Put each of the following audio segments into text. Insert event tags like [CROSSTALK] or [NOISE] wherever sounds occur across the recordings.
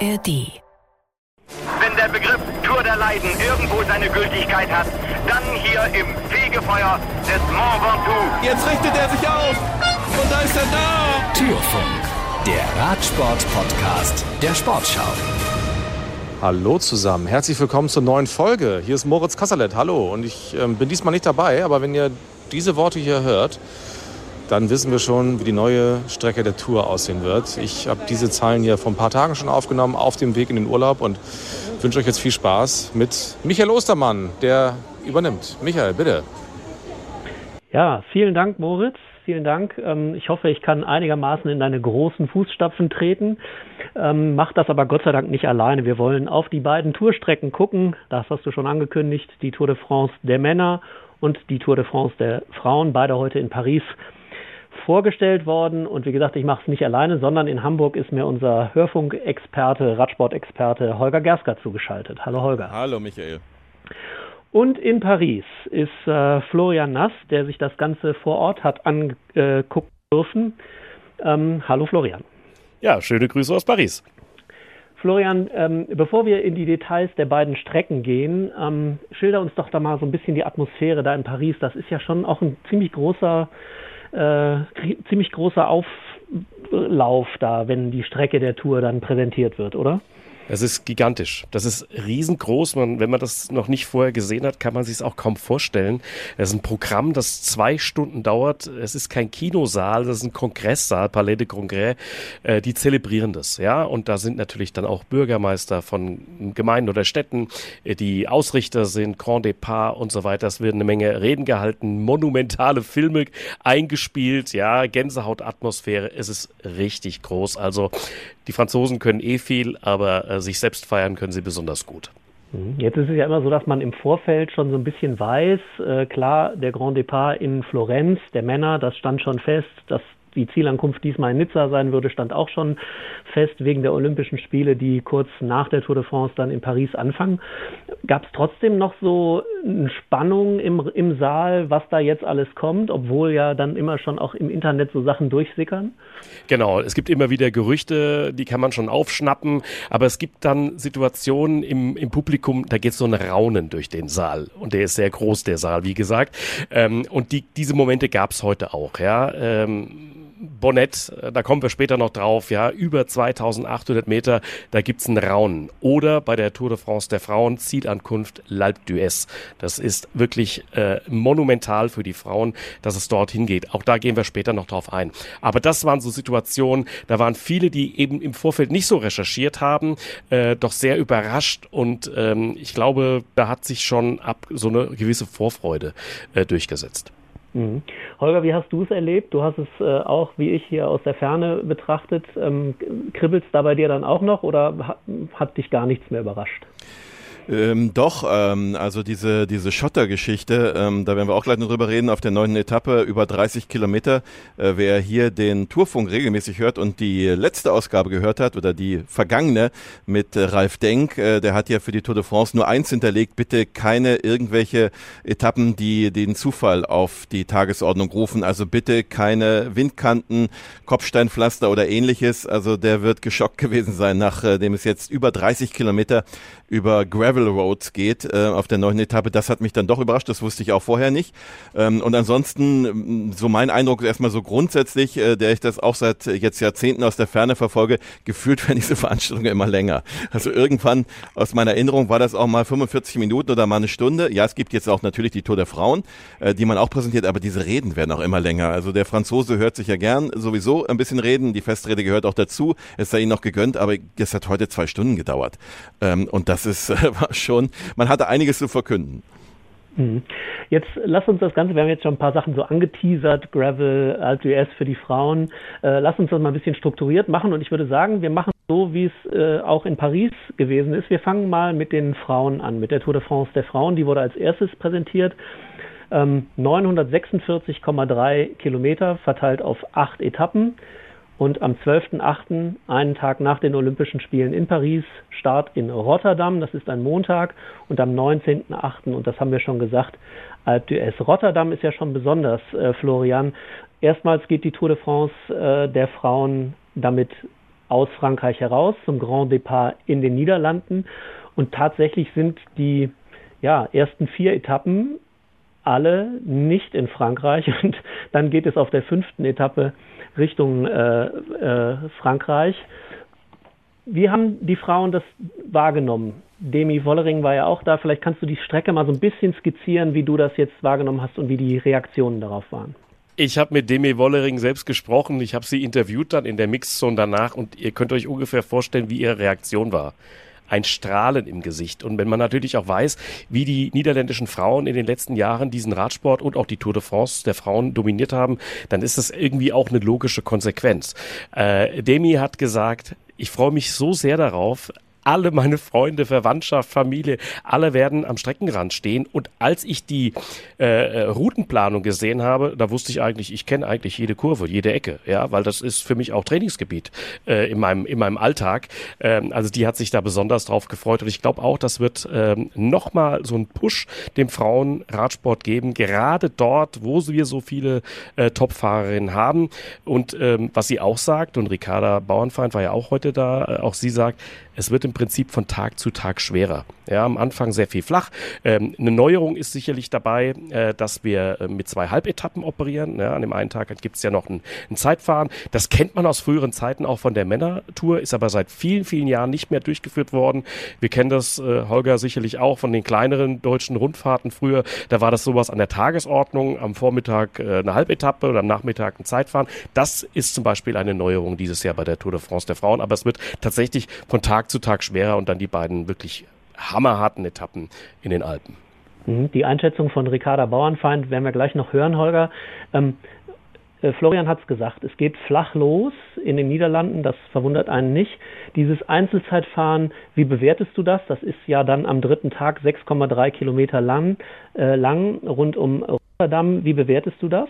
ARD. Wenn der Begriff Tour der Leiden irgendwo seine Gültigkeit hat, dann hier im Fegefeuer des Mont Ventoux. Jetzt richtet er sich auf und da ist er da. Türfunk, der Radsport-Podcast der Sportschau. Hallo zusammen, herzlich willkommen zur neuen Folge. Hier ist Moritz Kasserlet, hallo. Und ich ähm, bin diesmal nicht dabei, aber wenn ihr diese Worte hier hört, dann wissen wir schon, wie die neue Strecke der Tour aussehen wird. Ich habe diese Zeilen hier vor ein paar Tagen schon aufgenommen, auf dem Weg in den Urlaub und wünsche euch jetzt viel Spaß mit Michael Ostermann, der übernimmt. Michael, bitte. Ja, vielen Dank, Moritz. Vielen Dank. Ähm, ich hoffe, ich kann einigermaßen in deine großen Fußstapfen treten. Ähm, mach das aber Gott sei Dank nicht alleine. Wir wollen auf die beiden Tourstrecken gucken. Das hast du schon angekündigt. Die Tour de France der Männer und die Tour de France der Frauen. Beide heute in Paris vorgestellt worden. Und wie gesagt, ich mache es nicht alleine, sondern in Hamburg ist mir unser Hörfunkexperte, Radsportexperte Holger Gersker zugeschaltet. Hallo Holger. Hallo Michael. Und in Paris ist äh, Florian Nass, der sich das Ganze vor Ort hat angucken dürfen. Ähm, hallo Florian. Ja, schöne Grüße aus Paris. Florian, ähm, bevor wir in die Details der beiden Strecken gehen, ähm, schilder uns doch da mal so ein bisschen die Atmosphäre da in Paris. Das ist ja schon auch ein ziemlich großer äh, ziemlich großer Auflauf da, wenn die Strecke der Tour dann präsentiert wird, oder? Es ist gigantisch. Das ist riesengroß. Man, wenn man das noch nicht vorher gesehen hat, kann man sich es auch kaum vorstellen. Es ist ein Programm, das zwei Stunden dauert. Es ist kein Kinosaal, das ist ein Kongresssaal, Palais de Congrès. Äh, die zelebrieren das, ja. Und da sind natürlich dann auch Bürgermeister von Gemeinden oder Städten, äh, die Ausrichter sind, Grand Depart und so weiter. Es werden eine Menge Reden gehalten, monumentale Filme eingespielt, ja, Gänsehautatmosphäre. Es ist richtig groß. Also die Franzosen können eh viel, aber äh, sich selbst feiern können sie besonders gut. Mhm. Jetzt ist es ja immer so, dass man im Vorfeld schon so ein bisschen weiß, äh, klar, der Grand Depart in Florenz, der Männer, das stand schon fest, dass die Zielankunft diesmal in Nizza sein würde, stand auch schon fest wegen der Olympischen Spiele, die kurz nach der Tour de France dann in Paris anfangen. Gab es trotzdem noch so eine Spannung im, im Saal, was da jetzt alles kommt, obwohl ja dann immer schon auch im Internet so Sachen durchsickern? Genau, es gibt immer wieder Gerüchte, die kann man schon aufschnappen, aber es gibt dann Situationen im, im Publikum, da geht so ein Raunen durch den Saal und der ist sehr groß, der Saal, wie gesagt. Ähm, und die, diese Momente gab es heute auch, ja. Ähm, Bonnet, äh, da kommen wir später noch drauf, ja, über 2800 Meter, da gibt's einen Raunen. Oder bei der Tour de France der Frauen, Zielankunft L'Alpe d'Huez. Das ist wirklich äh, monumental für die Frauen, dass es dorthin geht. Auch da gehen wir später noch drauf ein. Aber das waren so Situationen, da waren viele, die eben im Vorfeld nicht so recherchiert haben, äh, doch sehr überrascht und ähm, ich glaube, da hat sich schon ab so eine gewisse Vorfreude äh, durchgesetzt. Mhm. Holger, wie hast du es erlebt? Du hast es äh, auch, wie ich, hier aus der Ferne betrachtet. Ähm, Kribbelt es da bei dir dann auch noch oder hat, hat dich gar nichts mehr überrascht? Ähm, doch, ähm, also diese, diese Schottergeschichte, ähm, da werden wir auch gleich noch drüber reden, auf der neunten Etappe über 30 Kilometer. Äh, wer hier den Tourfunk regelmäßig hört und die letzte Ausgabe gehört hat oder die vergangene mit äh, Ralf Denk, äh, der hat ja für die Tour de France nur eins hinterlegt, bitte keine irgendwelche Etappen, die den Zufall auf die Tagesordnung rufen. Also bitte keine Windkanten, Kopfsteinpflaster oder ähnliches. Also der wird geschockt [LAUGHS] gewesen sein, nachdem es jetzt über 30 Kilometer über Gravel Roads geht äh, auf der neuen Etappe. Das hat mich dann doch überrascht, das wusste ich auch vorher nicht. Ähm, und ansonsten, so mein Eindruck ist erstmal so grundsätzlich, äh, der ich das auch seit jetzt Jahrzehnten aus der Ferne verfolge, gefühlt werden diese [LAUGHS] Veranstaltungen immer länger. Also irgendwann aus meiner Erinnerung war das auch mal 45 Minuten oder mal eine Stunde. Ja, es gibt jetzt auch natürlich die Tour der Frauen, äh, die man auch präsentiert, aber diese Reden werden auch immer länger. Also der Franzose hört sich ja gern sowieso ein bisschen reden, die Festrede gehört auch dazu, es sei ihnen noch gegönnt, aber es hat heute zwei Stunden gedauert. Ähm, und das ist [LAUGHS] äh, war [LAUGHS] schon, man hatte einiges zu verkünden. Mhm. Jetzt lass uns das Ganze, wir haben jetzt schon ein paar Sachen so angeteasert, Gravel, AltUS für die Frauen. Äh, lass uns das mal ein bisschen strukturiert machen und ich würde sagen, wir machen so, wie es äh, auch in Paris gewesen ist. Wir fangen mal mit den Frauen an, mit der Tour de France der Frauen. Die wurde als erstes präsentiert. Ähm, 946,3 Kilometer verteilt auf acht Etappen. Und am 12.08., einen Tag nach den Olympischen Spielen in Paris, Start in Rotterdam, das ist ein Montag, und am 19.08., und das haben wir schon gesagt, Alpe d'Huez. Rotterdam ist ja schon besonders, äh, Florian. Erstmals geht die Tour de France äh, der Frauen damit aus Frankreich heraus zum Grand Depart in den Niederlanden. Und tatsächlich sind die ja, ersten vier Etappen alle nicht in Frankreich. [LAUGHS] Und dann geht es auf der fünften Etappe Richtung äh, äh, Frankreich. Wie haben die Frauen das wahrgenommen? Demi Wollering war ja auch da. Vielleicht kannst du die Strecke mal so ein bisschen skizzieren, wie du das jetzt wahrgenommen hast und wie die Reaktionen darauf waren. Ich habe mit Demi Wollering selbst gesprochen. Ich habe sie interviewt dann in der Mixzone danach und ihr könnt euch ungefähr vorstellen, wie ihre Reaktion war ein Strahlen im Gesicht. Und wenn man natürlich auch weiß, wie die niederländischen Frauen in den letzten Jahren diesen Radsport und auch die Tour de France der Frauen dominiert haben, dann ist das irgendwie auch eine logische Konsequenz. Äh, Demi hat gesagt, ich freue mich so sehr darauf, alle meine Freunde, Verwandtschaft, Familie, alle werden am Streckenrand stehen. Und als ich die äh, äh, Routenplanung gesehen habe, da wusste ich eigentlich, ich kenne eigentlich jede Kurve, jede Ecke, ja, weil das ist für mich auch Trainingsgebiet äh, in meinem in meinem Alltag. Ähm, also die hat sich da besonders drauf gefreut und ich glaube auch, das wird ähm, noch mal so einen Push dem Frauenradsport geben, gerade dort, wo wir so viele äh, Topfahrerinnen haben. Und ähm, was sie auch sagt und Ricarda Bauernfeind war ja auch heute da, äh, auch sie sagt, es wird im Prinzip von Tag zu Tag schwerer. Ja, am Anfang sehr viel flach. Ähm, eine Neuerung ist sicherlich dabei, äh, dass wir äh, mit zwei Halbetappen operieren. Ja, an dem einen Tag gibt es ja noch ein, ein, Zeitfahren. Das kennt man aus früheren Zeiten auch von der Männertour, ist aber seit vielen, vielen Jahren nicht mehr durchgeführt worden. Wir kennen das, äh, Holger, sicherlich auch von den kleineren deutschen Rundfahrten früher. Da war das sowas an der Tagesordnung, am Vormittag äh, eine Halbetappe oder am Nachmittag ein Zeitfahren. Das ist zum Beispiel eine Neuerung dieses Jahr bei der Tour de France der Frauen, aber es wird tatsächlich von Tag zu Tag schwerer und dann die beiden wirklich hammerharten Etappen in den Alpen. Mhm, die Einschätzung von Ricarda Bauernfeind werden wir gleich noch hören, Holger. Ähm, äh, Florian hat es gesagt, es geht flach los in den Niederlanden, das verwundert einen nicht. Dieses Einzelzeitfahren, wie bewertest du das? Das ist ja dann am dritten Tag 6,3 Kilometer lang, äh, lang rund um Rotterdam. Wie bewertest du das?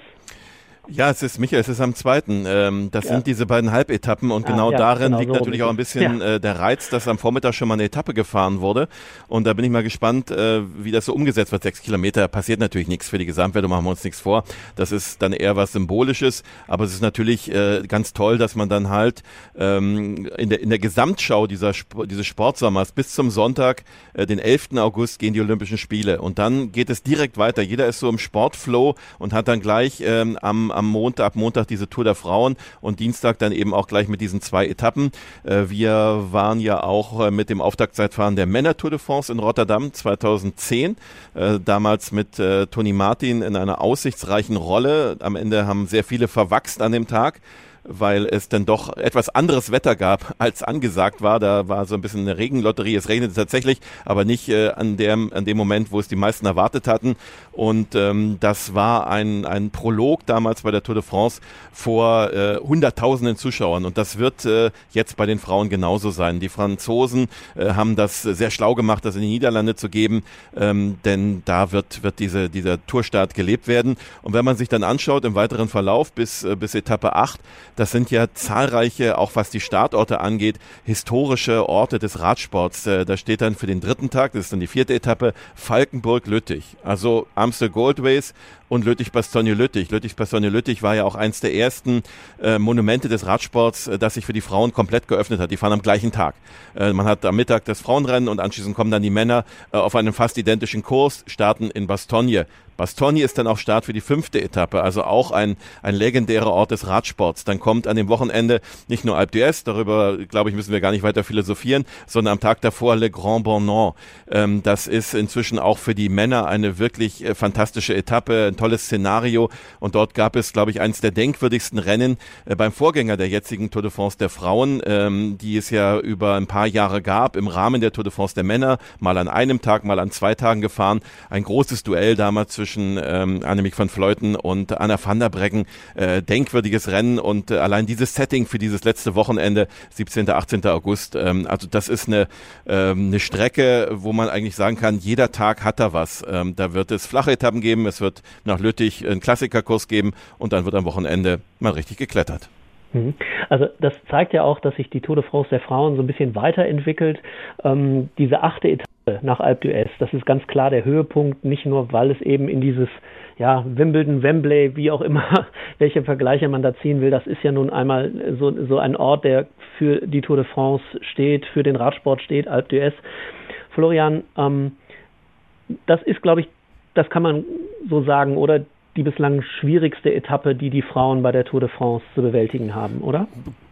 Ja, es ist Michael, es ist am zweiten. Ähm, das ja. sind diese beiden Halbetappen und ah, genau ja, darin genau, liegt so natürlich auch ein bisschen ja. äh, der Reiz, dass am Vormittag schon mal eine Etappe gefahren wurde. Und da bin ich mal gespannt, äh, wie das so umgesetzt wird. Sechs Kilometer passiert natürlich nichts für die Gesamtwertung, machen wir uns nichts vor. Das ist dann eher was Symbolisches, aber es ist natürlich äh, ganz toll, dass man dann halt ähm, in, der, in der Gesamtschau dieser Sp dieses Sportsommers bis zum Sonntag, äh, den 11. August, gehen die Olympischen Spiele. Und dann geht es direkt weiter. Jeder ist so im Sportflow und hat dann gleich ähm, am am Montag, Montag diese Tour der Frauen und Dienstag dann eben auch gleich mit diesen zwei Etappen. Äh, wir waren ja auch äh, mit dem Auftaktzeitfahren der Männer Tour de France in Rotterdam 2010, äh, damals mit Toni Martin in einer aussichtsreichen Rolle. Am Ende haben sehr viele verwachst an dem Tag weil es dann doch etwas anderes Wetter gab, als angesagt war. Da war so ein bisschen eine Regenlotterie. Es regnete tatsächlich, aber nicht äh, an, dem, an dem Moment, wo es die meisten erwartet hatten. Und ähm, das war ein, ein Prolog damals bei der Tour de France vor äh, hunderttausenden Zuschauern. Und das wird äh, jetzt bei den Frauen genauso sein. Die Franzosen äh, haben das sehr schlau gemacht, das in die Niederlande zu geben, ähm, denn da wird, wird diese, dieser Tourstart gelebt werden. Und wenn man sich dann anschaut im weiteren Verlauf bis, äh, bis Etappe 8, das sind ja zahlreiche, auch was die Startorte angeht, historische Orte des Radsports. Äh, da steht dann für den dritten Tag, das ist dann die vierte Etappe, Falkenburg-Lüttich. Also Amstel Gold Race und Lüttich-Bastogne-Lüttich. Lüttich-Bastogne-Lüttich war ja auch eins der ersten äh, Monumente des Radsports, äh, das sich für die Frauen komplett geöffnet hat. Die fahren am gleichen Tag. Äh, man hat am Mittag das Frauenrennen und anschließend kommen dann die Männer äh, auf einem fast identischen Kurs, starten in Bastogne. Bastogne ist dann auch Start für die fünfte Etappe, also auch ein, ein legendärer Ort des Radsports. Dann kommt an dem Wochenende nicht nur Alpe d'Huez, darüber, glaube ich, müssen wir gar nicht weiter philosophieren, sondern am Tag davor Le Grand Bornand. Ähm, das ist inzwischen auch für die Männer eine wirklich äh, fantastische Etappe, ein tolles Szenario. Und dort gab es, glaube ich, eines der denkwürdigsten Rennen äh, beim Vorgänger der jetzigen Tour de France der Frauen, ähm, die es ja über ein paar Jahre gab, im Rahmen der Tour de France der Männer, mal an einem Tag, mal an zwei Tagen gefahren. Ein großes Duell damals zwischen ähm, Annemiek van Fleuten und Anna van der Breggen. Äh, denkwürdiges Rennen und äh, allein dieses Setting für dieses letzte Wochenende, 17. 18. August, ähm, also das ist eine, ähm, eine Strecke, wo man eigentlich sagen kann, jeder Tag hat da was. Ähm, da wird es flache Etappen geben, es wird nach Lüttich einen Klassikerkurs geben und dann wird am Wochenende mal richtig geklettert. Mhm. Also das zeigt ja auch, dass sich die Tour de France der Frauen so ein bisschen weiterentwickelt. Ähm, diese achte Etappe nach Alpe d'Huez. Das ist ganz klar der Höhepunkt, nicht nur, weil es eben in dieses ja, Wimbledon, Wembley, wie auch immer, [LAUGHS] welche Vergleiche man da ziehen will. Das ist ja nun einmal so, so ein Ort, der für die Tour de France steht, für den Radsport steht, Alpe d'Huez. Florian, ähm, das ist, glaube ich, das kann man so sagen, oder die bislang schwierigste Etappe, die die Frauen bei der Tour de France zu bewältigen haben, oder?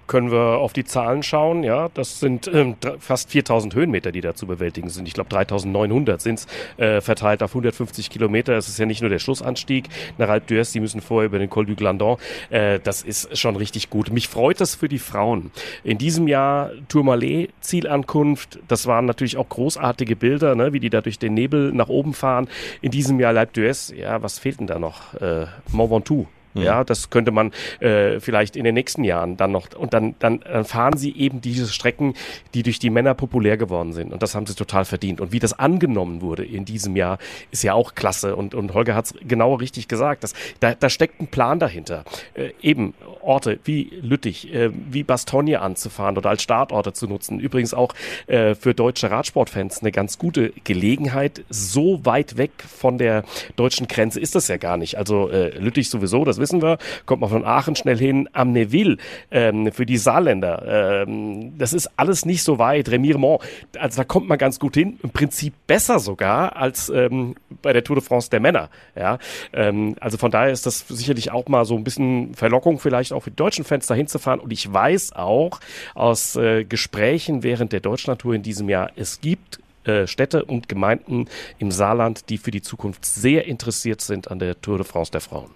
Können wir auf die Zahlen schauen. Ja, das sind ähm, fast 4000 Höhenmeter, die da zu bewältigen sind. Ich glaube 3900 sind es äh, verteilt auf 150 Kilometer. Es ist ja nicht nur der Schlussanstieg nach Alpe d'Huez, die müssen vorher über den Col du Glandon. Äh, das ist schon richtig gut. Mich freut das für die Frauen. In diesem Jahr Tourmalet, Zielankunft. Das waren natürlich auch großartige Bilder, ne, wie die da durch den Nebel nach oben fahren. In diesem Jahr Alpe d'Huez, ja, was fehlt denn da noch? Äh, Mont Ventoux ja, das könnte man äh, vielleicht in den nächsten Jahren dann noch und dann, dann, dann fahren sie eben diese Strecken, die durch die Männer populär geworden sind und das haben sie total verdient. Und wie das angenommen wurde in diesem Jahr, ist ja auch klasse und, und Holger hat es genau richtig gesagt. dass da, da steckt ein Plan dahinter. Äh, eben Orte wie Lüttich, äh, wie Bastogne anzufahren oder als Startorte zu nutzen. Übrigens auch äh, für deutsche Radsportfans eine ganz gute Gelegenheit. So weit weg von der deutschen Grenze ist das ja gar nicht. Also äh, Lüttich sowieso, das wissen wir, kommt man von Aachen schnell hin, am Neville ähm, für die Saarländer. Ähm, das ist alles nicht so weit. Remiremont, also da kommt man ganz gut hin. Im Prinzip besser sogar als ähm, bei der Tour de France der Männer. Ja, ähm, also von daher ist das sicherlich auch mal so ein bisschen Verlockung vielleicht auch für die deutschen Fans dahin zu fahren. Und ich weiß auch aus äh, Gesprächen während der Deutschlandtour in diesem Jahr, es gibt äh, Städte und Gemeinden im Saarland, die für die Zukunft sehr interessiert sind an der Tour de France der Frauen.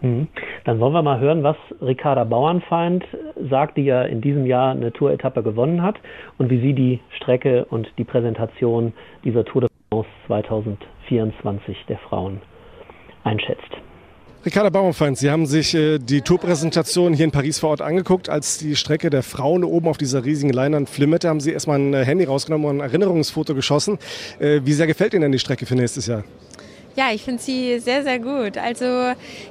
Mhm. Dann wollen wir mal hören, was Ricarda Bauernfeind sagt, die ja in diesem Jahr eine Tour-Etappe gewonnen hat und wie sie die Strecke und die Präsentation dieser Tour de France 2024 der Frauen einschätzt. Ricarda Bauernfeind, Sie haben sich äh, die Tourpräsentation hier in Paris vor Ort angeguckt. Als die Strecke der Frauen oben auf dieser riesigen Leinwand flimmerte, haben Sie erstmal ein Handy rausgenommen und ein Erinnerungsfoto geschossen. Äh, wie sehr gefällt Ihnen denn die Strecke für nächstes Jahr? Ja, ich finde sie sehr, sehr gut. Also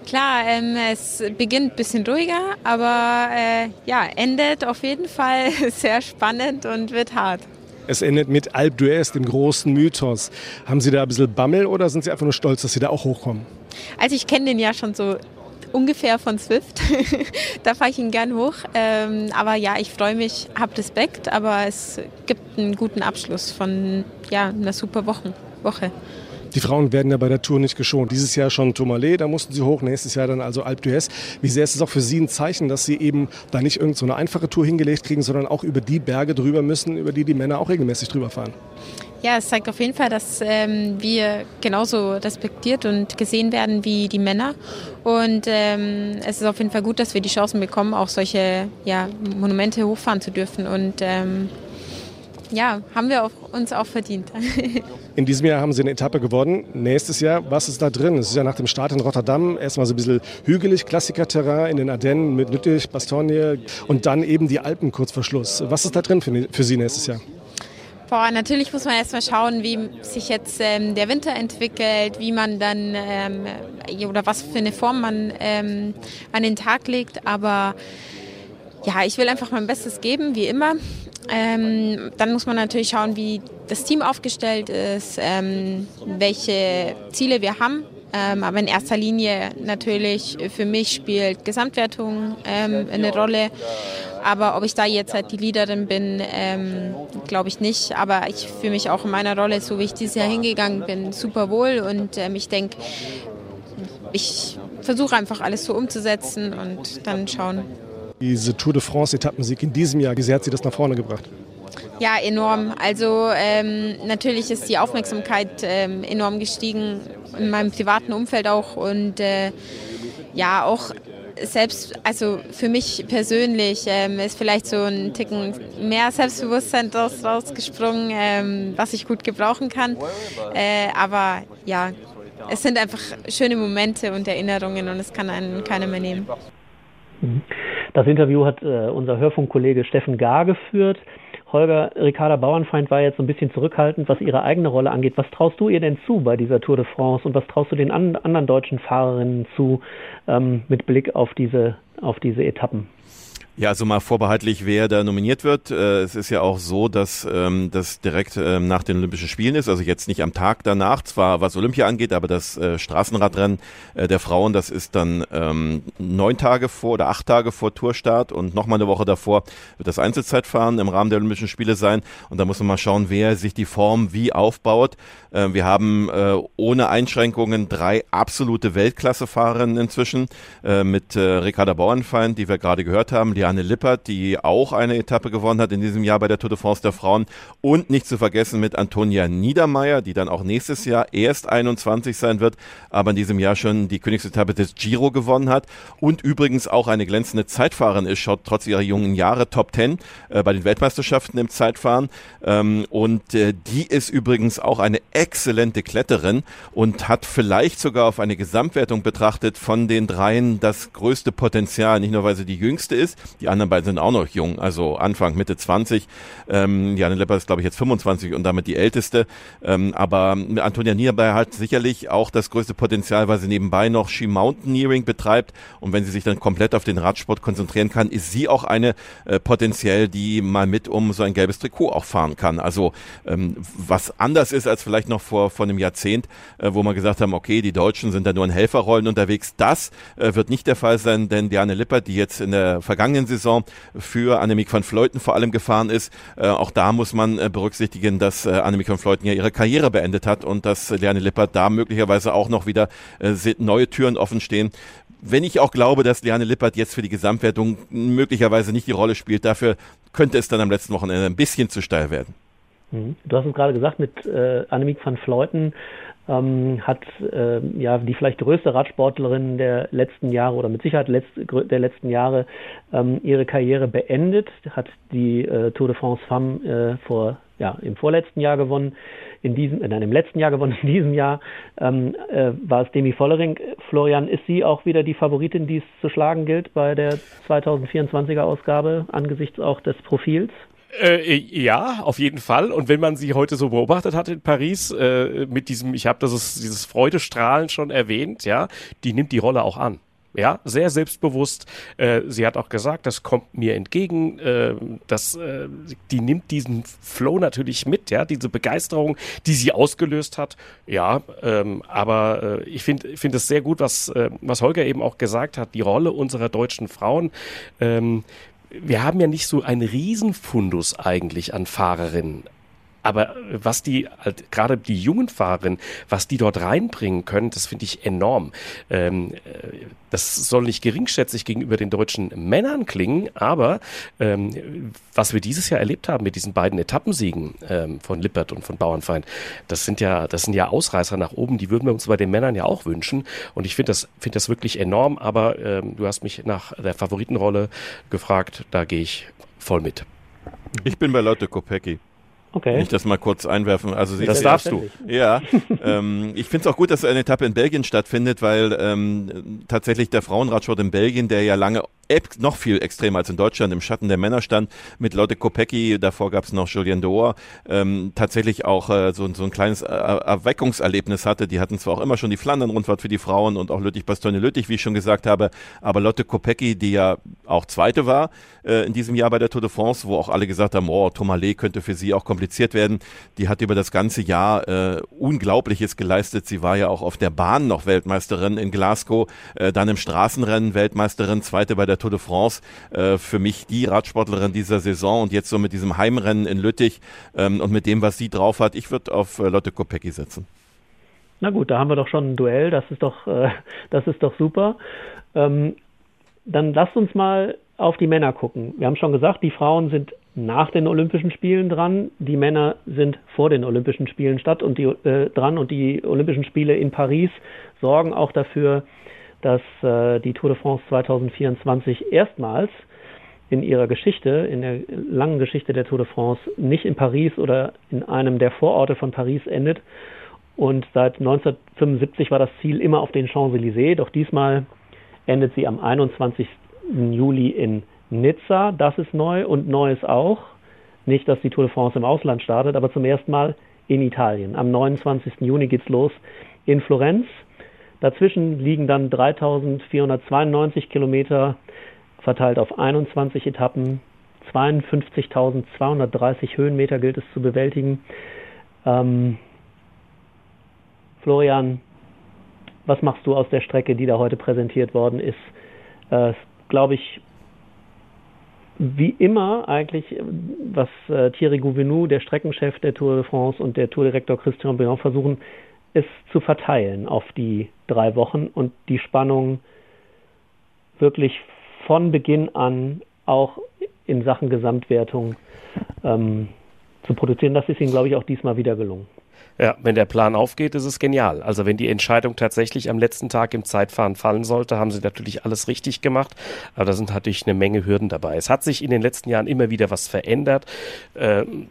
klar, ähm, es beginnt ein bisschen ruhiger, aber äh, ja, endet auf jeden Fall [LAUGHS] sehr spannend und wird hart. Es endet mit Alpe d'Huez, dem großen Mythos. Haben Sie da ein bisschen Bammel oder sind Sie einfach nur stolz, dass Sie da auch hochkommen? Also ich kenne den ja schon so ungefähr von Swift. [LAUGHS] da fahre ich ihn gern hoch. Ähm, aber ja, ich freue mich, habe Respekt, aber es gibt einen guten Abschluss von ja, einer super Wochen, Woche. Die Frauen werden ja bei der Tour nicht geschont. Dieses Jahr schon Tourmalet, da mussten sie hoch, nächstes Jahr dann also Alpe d'Huez. Wie sehr ist es auch für Sie ein Zeichen, dass Sie eben da nicht irgendeine so einfache Tour hingelegt kriegen, sondern auch über die Berge drüber müssen, über die die Männer auch regelmäßig drüber fahren? Ja, es zeigt auf jeden Fall, dass ähm, wir genauso respektiert und gesehen werden wie die Männer. Und ähm, es ist auf jeden Fall gut, dass wir die Chancen bekommen, auch solche ja, Monumente hochfahren zu dürfen. Und ähm, ja, haben wir uns auch verdient. [LAUGHS] in diesem Jahr haben Sie eine Etappe gewonnen. Nächstes Jahr, was ist da drin? Es ist ja nach dem Start in Rotterdam erstmal so ein bisschen hügelig, Klassikerterrain in den Ardennen mit Lüttich, Bastogne und dann eben die Alpen kurz vor Schluss. Was ist da drin für, für Sie nächstes Jahr? Boah, natürlich muss man erstmal schauen, wie sich jetzt ähm, der Winter entwickelt, wie man dann ähm, oder was für eine Form man ähm, an den Tag legt. Aber ja, ich will einfach mein Bestes geben, wie immer. Ähm, dann muss man natürlich schauen, wie das Team aufgestellt ist, ähm, welche Ziele wir haben. Ähm, aber in erster Linie natürlich für mich spielt Gesamtwertung ähm, eine Rolle. Aber ob ich da jetzt halt die Leaderin bin, ähm, glaube ich nicht. Aber ich fühle mich auch in meiner Rolle, so wie ich dieses Jahr hingegangen bin, super wohl. Und ähm, ich denke, ich versuche einfach alles so umzusetzen und dann schauen, diese Tour de France Etappensieg in diesem Jahr, wie sehr hat sie das nach vorne gebracht? Ja, enorm. Also ähm, natürlich ist die Aufmerksamkeit ähm, enorm gestiegen, in meinem privaten Umfeld auch und äh, ja, auch selbst, also für mich persönlich ähm, ist vielleicht so ein Ticken mehr Selbstbewusstsein daraus rausgesprungen, ähm, was ich gut gebrauchen kann. Äh, aber ja, es sind einfach schöne Momente und Erinnerungen und es kann einen keiner mehr nehmen. Mhm. Das Interview hat äh, unser Hörfunkkollege Steffen Gar geführt. Holger, Ricarda Bauernfeind war jetzt so ein bisschen zurückhaltend, was ihre eigene Rolle angeht. Was traust du ihr denn zu bei dieser Tour de France und was traust du den an, anderen deutschen Fahrerinnen zu ähm, mit Blick auf diese, auf diese Etappen? Ja, also mal vorbehaltlich, wer da nominiert wird. Äh, es ist ja auch so, dass ähm, das direkt ähm, nach den Olympischen Spielen ist, also jetzt nicht am Tag danach, zwar was Olympia angeht, aber das äh, Straßenradrennen äh, der Frauen, das ist dann ähm, neun Tage vor oder acht Tage vor Tourstart und nochmal eine Woche davor wird das Einzelzeitfahren im Rahmen der Olympischen Spiele sein. Und da muss man mal schauen, wer sich die Form wie aufbaut. Äh, wir haben äh, ohne Einschränkungen drei absolute Weltklassefahrerinnen inzwischen äh, mit äh, Ricarda Bauernfeind, die wir gerade gehört haben, die Anne Lippert, die auch eine Etappe gewonnen hat in diesem Jahr bei der Tour de France der Frauen. Und nicht zu vergessen mit Antonia Niedermeyer, die dann auch nächstes Jahr erst 21 sein wird, aber in diesem Jahr schon die Königsetappe des Giro gewonnen hat. Und übrigens auch eine glänzende Zeitfahrerin ist, schaut trotz ihrer jungen Jahre Top 10 äh, bei den Weltmeisterschaften im Zeitfahren. Ähm, und äh, die ist übrigens auch eine exzellente Kletterin und hat vielleicht sogar auf eine Gesamtwertung betrachtet von den dreien das größte Potenzial. Nicht nur, weil sie die jüngste ist, die anderen beiden sind auch noch jung, also Anfang, Mitte 20. Ähm, Janne Lepper ist, glaube ich, jetzt 25 und damit die älteste. Ähm, aber Antonia Niederbayer hat sicherlich auch das größte Potenzial, weil sie nebenbei noch Ski Mountaineering betreibt. Und wenn sie sich dann komplett auf den Radsport konzentrieren kann, ist sie auch eine äh, potenziell, die mal mit um so ein gelbes Trikot auch fahren kann. Also ähm, was anders ist als vielleicht noch vor, vor einem Jahrzehnt, äh, wo man gesagt haben, okay, die Deutschen sind da nur in Helferrollen unterwegs. Das äh, wird nicht der Fall sein, denn Diane Lippert, die jetzt in der vergangenen Saison für Annemiek van Fleuten vor allem gefahren ist. Äh, auch da muss man äh, berücksichtigen, dass äh, Annemiek van Fleuten ja ihre Karriere beendet hat und dass Liane Lippert da möglicherweise auch noch wieder äh, neue Türen offen stehen. Wenn ich auch glaube, dass Liane Lippert jetzt für die Gesamtwertung möglicherweise nicht die Rolle spielt, dafür könnte es dann am letzten Wochenende ein bisschen zu steil werden. Mhm. Du hast es gerade gesagt, mit äh, Annemiek van Fleuten ähm, hat äh, ja die vielleicht größte Radsportlerin der letzten Jahre oder mit Sicherheit letzt, der letzten Jahre ähm, ihre Karriere beendet, hat die äh, Tour de France Femme äh, vor ja im vorletzten Jahr gewonnen, in diesem, nein, im letzten Jahr gewonnen, [LAUGHS] in diesem Jahr ähm, äh, war es Demi Vollering. Florian, ist sie auch wieder die Favoritin, die es zu schlagen gilt bei der 2024er Ausgabe angesichts auch des Profils? Äh, ja, auf jeden Fall. Und wenn man sie heute so beobachtet hat in Paris, äh, mit diesem, ich habe das dieses Freudestrahlen schon erwähnt, ja, die nimmt die Rolle auch an. Ja, sehr selbstbewusst. Äh, sie hat auch gesagt, das kommt mir entgegen. Äh, das, äh, die nimmt diesen Flow natürlich mit, ja, diese Begeisterung, die sie ausgelöst hat. Ja, ähm, aber äh, ich finde finde es sehr gut, was, äh, was Holger eben auch gesagt hat, die Rolle unserer deutschen Frauen. Ähm, wir haben ja nicht so einen Riesenfundus eigentlich an Fahrerinnen. Aber was die, halt, gerade die jungen Fahrerinnen, was die dort reinbringen können, das finde ich enorm. Ähm, äh, das soll nicht geringschätzig gegenüber den deutschen Männern klingen, aber ähm, was wir dieses Jahr erlebt haben mit diesen beiden Etappensiegen ähm, von Lippert und von Bauernfeind, das sind ja, das sind ja Ausreißer nach oben, die würden wir uns bei den Männern ja auch wünschen. Und ich finde das, finde das wirklich enorm, aber ähm, du hast mich nach der Favoritenrolle gefragt, da gehe ich voll mit. Ich bin bei Lotte Kopecki. Okay. Wenn ich das mal kurz einwerfen. Also sie das darfst du. Ja. ähm, ich finde es auch gut, dass eine Etappe in Belgien stattfindet, weil ähm, tatsächlich der Frauenradsport in Belgien, der ja lange noch viel extremer als in Deutschland im Schatten der Männer stand, mit Lotte Kopecki, davor gab es noch Julien Dohr, ähm, tatsächlich auch äh, so, so ein kleines äh, Erweckungserlebnis hatte. Die hatten zwar auch immer schon die Flandern-Rundfahrt für die Frauen und auch Lüttich-Bastogne-Lüttich, wie ich schon gesagt habe, aber Lotte Kopecki, die ja auch Zweite war äh, in diesem Jahr bei der Tour de France, wo auch alle gesagt haben, oh, Tourmalet könnte für sie auch kompliziert werden, die hat über das ganze Jahr äh, Unglaubliches geleistet. Sie war ja auch auf der Bahn noch Weltmeisterin in Glasgow, äh, dann im Straßenrennen Weltmeisterin, Zweite bei der Tour de France. Äh, für mich die Radsportlerin dieser Saison und jetzt so mit diesem Heimrennen in Lüttich ähm, und mit dem, was sie drauf hat, ich würde auf äh, Lotte Kopecki setzen. Na gut, da haben wir doch schon ein Duell, das ist doch, äh, das ist doch super. Ähm, dann lasst uns mal auf die Männer gucken. Wir haben schon gesagt, die Frauen sind nach den Olympischen Spielen dran, die Männer sind vor den Olympischen Spielen statt und die äh, dran und die Olympischen Spiele in Paris sorgen auch dafür, dass äh, die Tour de France 2024 erstmals in ihrer Geschichte, in der langen Geschichte der Tour de France, nicht in Paris oder in einem der Vororte von Paris endet. Und seit 1975 war das Ziel immer auf den Champs-Élysées, doch diesmal endet sie am 21. Juli in Nizza. Das ist neu und neu ist auch, nicht, dass die Tour de France im Ausland startet, aber zum ersten Mal in Italien. Am 29. Juni geht's los in Florenz. Dazwischen liegen dann 3492 Kilometer verteilt auf 21 Etappen. 52.230 Höhenmeter gilt es zu bewältigen. Ähm, Florian, was machst du aus der Strecke, die da heute präsentiert worden ist? Äh, Glaube ich, wie immer eigentlich, was äh, Thierry Gouvenou, der Streckenchef der Tour de France und der Tourdirektor Christian Briand versuchen, ist zu verteilen auf die drei Wochen und die Spannung wirklich von Beginn an auch in Sachen Gesamtwertung ähm, zu produzieren. Das ist ihnen, glaube ich, auch diesmal wieder gelungen. Ja, wenn der Plan aufgeht, ist es genial. Also wenn die Entscheidung tatsächlich am letzten Tag im Zeitfahren fallen sollte, haben sie natürlich alles richtig gemacht. Aber da sind natürlich eine Menge Hürden dabei. Es hat sich in den letzten Jahren immer wieder was verändert. Ähm,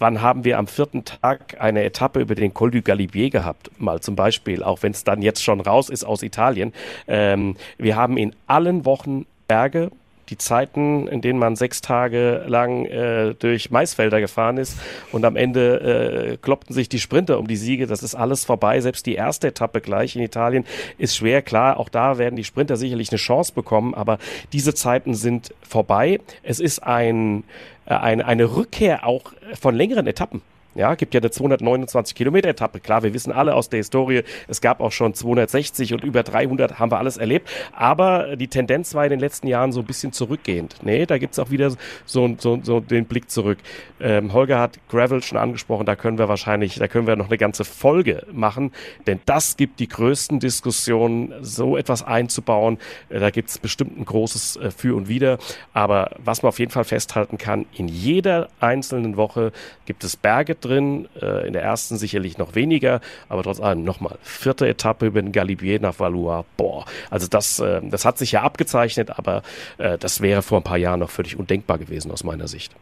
wann haben wir am vierten Tag eine Etappe über den Col du Galibier gehabt? Mal zum Beispiel, auch wenn es dann jetzt schon raus ist aus Italien. Ähm, wir haben in allen Wochen Berge, die Zeiten, in denen man sechs Tage lang äh, durch Maisfelder gefahren ist und am Ende äh, kloppten sich die Sprinter um die Siege, das ist alles vorbei. Selbst die erste Etappe gleich in Italien ist schwer. Klar, auch da werden die Sprinter sicherlich eine Chance bekommen, aber diese Zeiten sind vorbei. Es ist ein, äh, eine, eine Rückkehr auch von längeren Etappen. Ja, gibt ja eine 229 Kilometer Etappe. Klar, wir wissen alle aus der Historie, es gab auch schon 260 und über 300 haben wir alles erlebt. Aber die Tendenz war in den letzten Jahren so ein bisschen zurückgehend. Nee, da gibt's auch wieder so, so, so den Blick zurück. Ähm, Holger hat Gravel schon angesprochen, da können wir wahrscheinlich, da können wir noch eine ganze Folge machen, denn das gibt die größten Diskussionen, so etwas einzubauen. Äh, da gibt's bestimmt ein großes äh, Für und Wider. Aber was man auf jeden Fall festhalten kann, in jeder einzelnen Woche gibt es Berge drin, äh, in der ersten sicherlich noch weniger, aber trotz allem nochmal vierte Etappe über den Galibier nach Valois. Boah, also das, äh, das hat sich ja abgezeichnet, aber äh, das wäre vor ein paar Jahren noch völlig undenkbar gewesen aus meiner Sicht.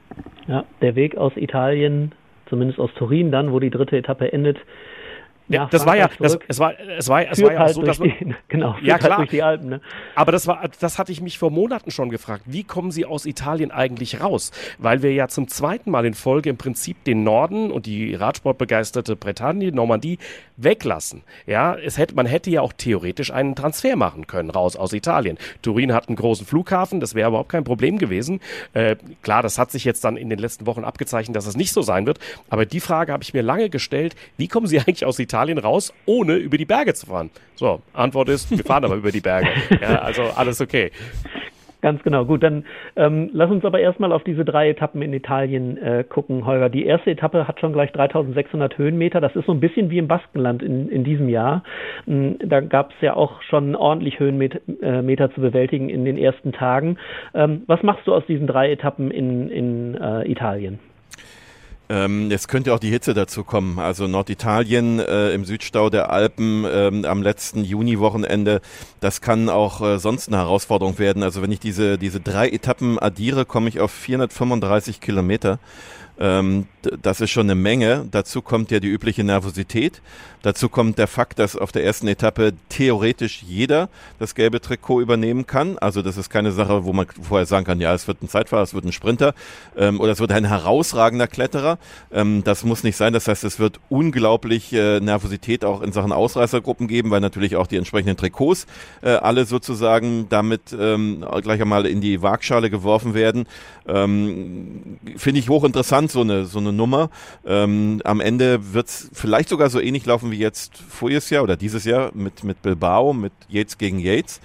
Ja, der Weg aus Italien, zumindest aus Turin dann, wo die dritte Etappe endet, ja, das war ja, das, es war, es war, es war ja halt auch so, dass man, die, [LAUGHS] genau, ja halt klar, durch die Alpen, ne? aber das war, das hatte ich mich vor Monaten schon gefragt. Wie kommen Sie aus Italien eigentlich raus? Weil wir ja zum zweiten Mal in Folge im Prinzip den Norden und die Radsportbegeisterte Bretagne, Normandie weglassen. Ja, es hätte, man hätte ja auch theoretisch einen Transfer machen können raus aus Italien. Turin hat einen großen Flughafen, das wäre überhaupt kein Problem gewesen. Äh, klar, das hat sich jetzt dann in den letzten Wochen abgezeichnet, dass es nicht so sein wird. Aber die Frage habe ich mir lange gestellt. Wie kommen Sie [LAUGHS] eigentlich aus Italien Italien raus, ohne über die Berge zu fahren? So, Antwort ist, wir fahren aber [LAUGHS] über die Berge. Ja, also alles okay. Ganz genau. Gut, dann ähm, lass uns aber erstmal auf diese drei Etappen in Italien äh, gucken, Holger. Die erste Etappe hat schon gleich 3600 Höhenmeter. Das ist so ein bisschen wie im Baskenland in, in diesem Jahr. Ähm, da gab es ja auch schon ordentlich Höhenmeter äh, zu bewältigen in den ersten Tagen. Ähm, was machst du aus diesen drei Etappen in, in äh, Italien? Ähm, es könnte auch die Hitze dazu kommen. Also Norditalien äh, im Südstau der Alpen ähm, am letzten Juniwochenende, das kann auch äh, sonst eine Herausforderung werden. Also wenn ich diese, diese drei Etappen addiere, komme ich auf 435 Kilometer. Ähm, das ist schon eine Menge. Dazu kommt ja die übliche Nervosität. Dazu kommt der Fakt, dass auf der ersten Etappe theoretisch jeder das gelbe Trikot übernehmen kann. Also das ist keine Sache, wo man vorher sagen kann, ja, es wird ein Zeitfahrer, es wird ein Sprinter ähm, oder es wird ein herausragender Kletterer. Ähm, das muss nicht sein. Das heißt, es wird unglaublich äh, Nervosität auch in Sachen Ausreißergruppen geben, weil natürlich auch die entsprechenden Trikots äh, alle sozusagen damit ähm, gleich einmal in die Waagschale geworfen werden. Ähm, Finde ich hochinteressant, so eine, so eine Nummer. Ähm, am Ende wird es vielleicht sogar so ähnlich laufen wie jetzt voriges Jahr oder dieses Jahr mit, mit Bilbao, mit Yates gegen Yates.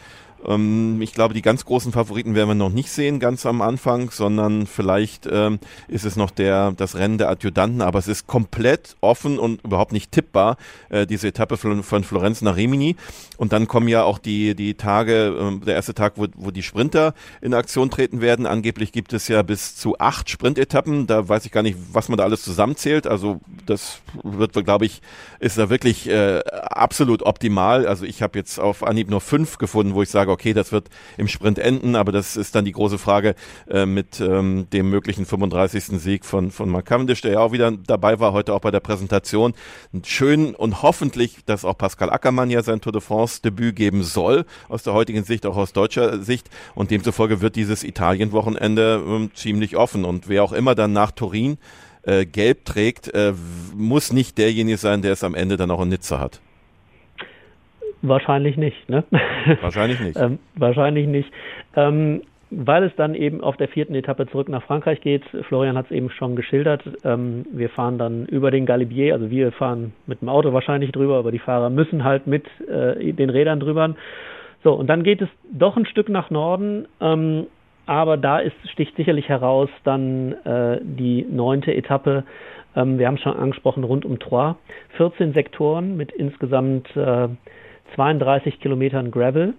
Ähm, ich glaube, die ganz großen Favoriten werden wir noch nicht sehen, ganz am Anfang, sondern vielleicht ähm, ist es noch der, das Rennen der Adjutanten, aber es ist komplett offen und überhaupt nicht tippbar, äh, diese Etappe von, von Florenz nach Rimini. Und dann kommen ja auch die, die Tage, äh, der erste Tag, wo, wo die Sprinter in Aktion treten werden. Angeblich gibt es ja bis zu acht Sprintetappen. Da weiß ich gar nicht, was man da alles zusammenzählt. Also das wird, glaube ich, ist da wirklich äh, absolut optimal. Also ich habe jetzt auf Anhieb nur fünf gefunden, wo ich sage, okay, das wird im Sprint enden, aber das ist dann die große Frage äh, mit ähm, dem möglichen 35. Sieg von, von Mark Cavendish, der ja auch wieder dabei war, heute auch bei der Präsentation. Schön und hoffentlich, dass auch Pascal Ackermann ja sein Tour de France Debüt geben soll, aus der heutigen Sicht, auch aus deutscher Sicht. Und demzufolge wird dieses Italien-Wochenende ähm, ziemlich offen. Und wer auch immer dann nach Turin äh, gelb trägt, äh, muss nicht derjenige sein, der es am Ende dann auch in Nizza hat. Wahrscheinlich nicht, ne? [LAUGHS] Wahrscheinlich nicht. ähm, wahrscheinlich nicht. Ähm, weil es dann eben auf der vierten Etappe zurück nach Frankreich geht. Florian hat es eben schon geschildert. Ähm, wir fahren dann über den Galibier, also wir fahren mit dem Auto wahrscheinlich drüber, aber die Fahrer müssen halt mit äh, den Rädern drüber. So, und dann geht es doch ein Stück nach Norden, ähm, aber da ist, sticht sicherlich heraus dann äh, die neunte Etappe. Ähm, wir haben es schon angesprochen, rund um Troyes. 14 Sektoren mit insgesamt äh, 32 Kilometern Gravel.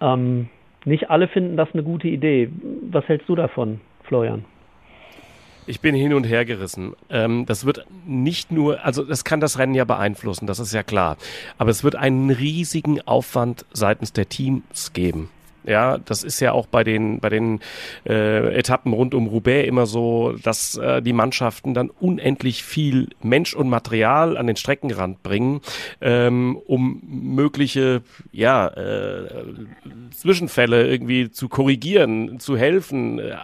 Ähm, nicht alle finden das eine gute Idee. Was hältst du davon, Florian? Ich bin hin und her gerissen. Ähm, das wird nicht nur, also das kann das Rennen ja beeinflussen, das ist ja klar. Aber es wird einen riesigen Aufwand seitens der Teams geben. Ja, das ist ja auch bei den bei den äh, Etappen rund um Roubaix immer so, dass äh, die Mannschaften dann unendlich viel Mensch und Material an den Streckenrand bringen, ähm, um mögliche ja äh, Zwischenfälle irgendwie zu korrigieren, zu helfen. Äh,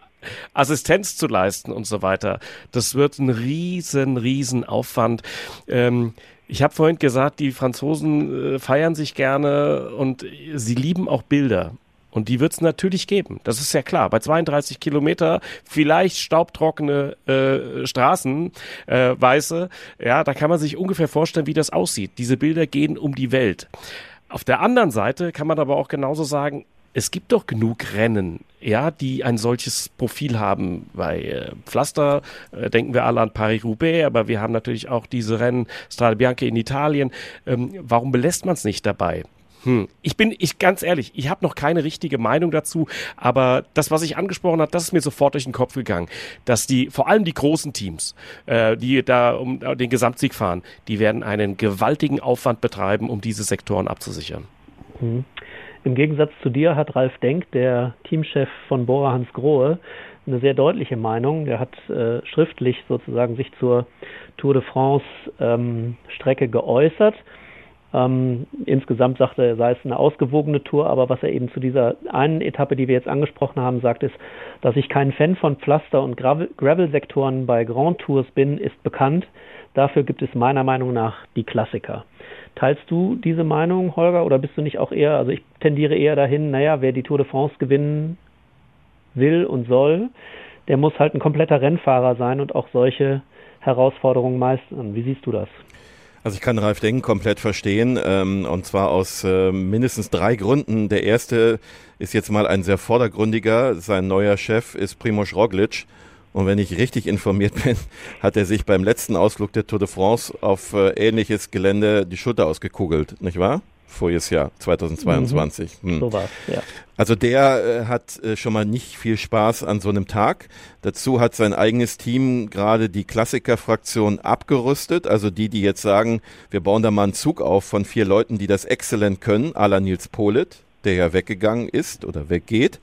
Assistenz zu leisten und so weiter. Das wird ein riesen, riesen Aufwand. Ähm, ich habe vorhin gesagt, die Franzosen äh, feiern sich gerne und sie lieben auch Bilder. Und die wird es natürlich geben. Das ist ja klar. Bei 32 Kilometer vielleicht staubtrockene äh, Straßen, äh, weiße, ja, da kann man sich ungefähr vorstellen, wie das aussieht. Diese Bilder gehen um die Welt. Auf der anderen Seite kann man aber auch genauso sagen, es gibt doch genug Rennen, ja, die ein solches Profil haben. Bei äh, Pflaster äh, denken wir alle an Paris-Roubaix, aber wir haben natürlich auch diese Rennen Strade Bianche in Italien. Ähm, warum belässt man es nicht dabei? Hm. Ich bin, ich ganz ehrlich, ich habe noch keine richtige Meinung dazu, aber das, was ich angesprochen habe, das ist mir sofort durch den Kopf gegangen, dass die, vor allem die großen Teams, äh, die da um den Gesamtsieg fahren, die werden einen gewaltigen Aufwand betreiben, um diese Sektoren abzusichern. Hm. Im Gegensatz zu dir hat Ralf Denk, der Teamchef von Bora Hans Grohe, eine sehr deutliche Meinung. Der hat äh, schriftlich sozusagen sich zur Tour de France ähm, Strecke geäußert ähm, insgesamt sagte er, sei es eine ausgewogene Tour, aber was er eben zu dieser einen Etappe, die wir jetzt angesprochen haben, sagt, ist, dass ich kein Fan von Pflaster- und Gravel-Sektoren bei Grand Tours bin, ist bekannt. Dafür gibt es meiner Meinung nach die Klassiker. Teilst du diese Meinung, Holger, oder bist du nicht auch eher, also ich tendiere eher dahin, naja, wer die Tour de France gewinnen will und soll, der muss halt ein kompletter Rennfahrer sein und auch solche Herausforderungen meistern. Wie siehst du das? Also ich kann Ralf Denk komplett verstehen ähm, und zwar aus äh, mindestens drei Gründen. Der erste ist jetzt mal ein sehr vordergründiger. Sein neuer Chef ist Primoz Roglic. Und wenn ich richtig informiert [LAUGHS] bin, hat er sich beim letzten Ausflug der Tour de France auf äh, ähnliches Gelände die Schulter ausgekugelt, nicht wahr? Voriges Jahr, 2022. Mhm. Hm. So war's, ja. Also der äh, hat äh, schon mal nicht viel Spaß an so einem Tag. Dazu hat sein eigenes Team gerade die Klassiker-Fraktion abgerüstet. Also die, die jetzt sagen, wir bauen da mal einen Zug auf von vier Leuten, die das exzellent können, à la Nils Polit, der ja weggegangen ist oder weggeht.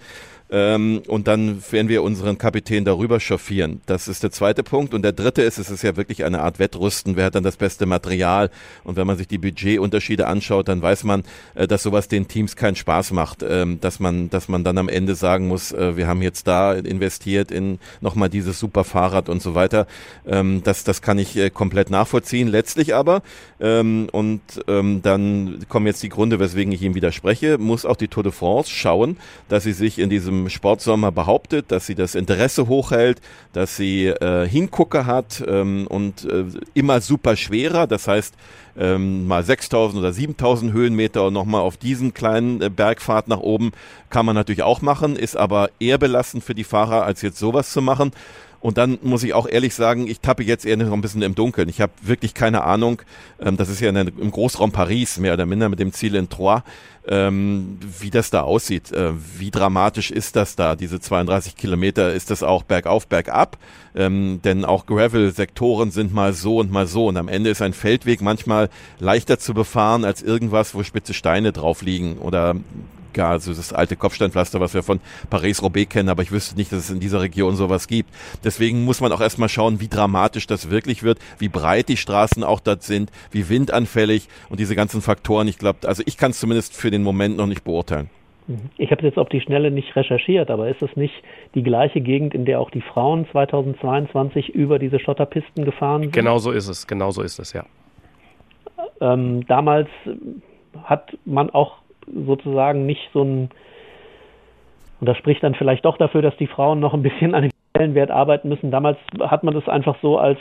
Ähm, und dann werden wir unseren Kapitän darüber chauffieren. Das ist der zweite Punkt. Und der dritte ist, es ist ja wirklich eine Art Wettrüsten. Wer hat dann das beste Material? Und wenn man sich die Budgetunterschiede anschaut, dann weiß man, äh, dass sowas den Teams keinen Spaß macht. Ähm, dass man, dass man dann am Ende sagen muss, äh, wir haben jetzt da investiert in nochmal dieses super Fahrrad und so weiter. Ähm, das, das kann ich äh, komplett nachvollziehen. Letztlich aber, ähm, und ähm, dann kommen jetzt die Gründe, weswegen ich ihm widerspreche, muss auch die Tour de France schauen, dass sie sich in diesem im Sportsommer behauptet, dass sie das Interesse hochhält, dass sie äh, Hingucker hat ähm, und äh, immer super schwerer. Das heißt, ähm, mal 6000 oder 7000 Höhenmeter und nochmal auf diesen kleinen äh, Bergfahrt nach oben kann man natürlich auch machen, ist aber eher belastend für die Fahrer, als jetzt sowas zu machen. Und dann muss ich auch ehrlich sagen, ich tappe jetzt eher noch ein bisschen im Dunkeln. Ich habe wirklich keine Ahnung. Ähm, das ist ja im Großraum Paris, mehr oder minder mit dem Ziel in Troyes, ähm, wie das da aussieht. Äh, wie dramatisch ist das da, diese 32 Kilometer? Ist das auch bergauf, bergab? Ähm, denn auch Gravel-Sektoren sind mal so und mal so. Und am Ende ist ein Feldweg manchmal leichter zu befahren als irgendwas, wo spitze Steine drauf liegen oder gar, also das alte Kopfsteinpflaster, was wir von Paris-Roubaix kennen, aber ich wüsste nicht, dass es in dieser Region sowas gibt. Deswegen muss man auch erstmal schauen, wie dramatisch das wirklich wird, wie breit die Straßen auch dort sind, wie windanfällig und diese ganzen Faktoren. Ich glaube, also ich kann es zumindest für den Moment noch nicht beurteilen. Mhm. Ich habe jetzt auf die Schnelle nicht recherchiert, aber ist es nicht die gleiche Gegend, in der auch die Frauen 2022 über diese Schotterpisten gefahren sind? Genau so ist es, genau so ist es, ja. Ähm, damals hat man auch sozusagen nicht so ein Und das spricht dann vielleicht doch dafür, dass die Frauen noch ein bisschen an dem Stellenwert arbeiten müssen. Damals hat man das einfach so als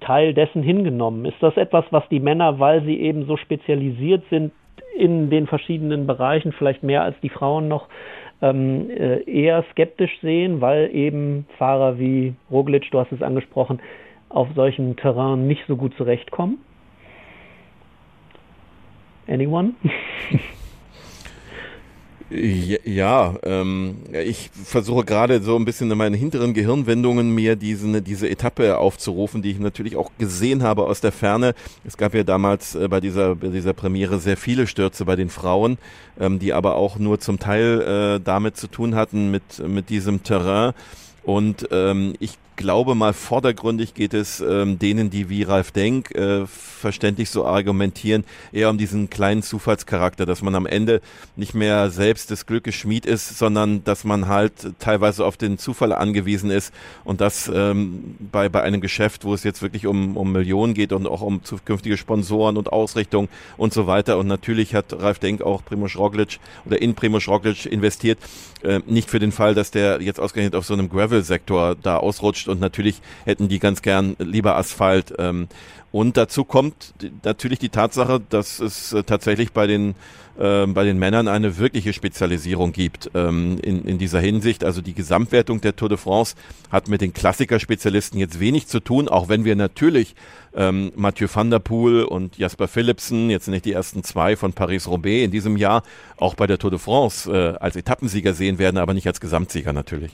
Teil dessen hingenommen. Ist das etwas, was die Männer, weil sie eben so spezialisiert sind in den verschiedenen Bereichen, vielleicht mehr als die Frauen noch, ähm, äh, eher skeptisch sehen, weil eben Fahrer wie Roglic, du hast es angesprochen, auf solchen Terrain nicht so gut zurechtkommen? Anyone? [LAUGHS] Ja, ähm, ich versuche gerade so ein bisschen in meinen hinteren Gehirnwendungen mir diese, diese Etappe aufzurufen, die ich natürlich auch gesehen habe aus der Ferne. Es gab ja damals äh, bei, dieser, bei dieser Premiere sehr viele Stürze bei den Frauen, ähm, die aber auch nur zum Teil äh, damit zu tun hatten mit, mit diesem Terrain. Und ähm, ich glaube mal vordergründig geht es ähm, denen, die wie Ralf Denk äh, verständlich so argumentieren, eher um diesen kleinen Zufallscharakter, dass man am Ende nicht mehr selbst des Glückes Schmied ist, sondern dass man halt teilweise auf den Zufall angewiesen ist und das ähm, bei, bei einem Geschäft, wo es jetzt wirklich um, um Millionen geht und auch um zukünftige Sponsoren und Ausrichtung und so weiter. Und natürlich hat Ralf Denk auch Primoz Roglic oder in Primoz Roglic investiert, äh, nicht für den Fall, dass der jetzt ausgerechnet auf so einem Gravel-Sektor da ausrutscht und natürlich hätten die ganz gern lieber Asphalt. Ähm, und dazu kommt natürlich die Tatsache, dass es äh, tatsächlich bei den äh, bei den Männern eine wirkliche Spezialisierung gibt ähm, in, in dieser Hinsicht. Also die Gesamtwertung der Tour de France hat mit den Klassikerspezialisten jetzt wenig zu tun, auch wenn wir natürlich ähm, Mathieu van der Poel und Jasper Philipsen, jetzt nicht die ersten zwei von Paris-Roubaix in diesem Jahr, auch bei der Tour de France äh, als Etappensieger sehen werden, aber nicht als Gesamtsieger natürlich.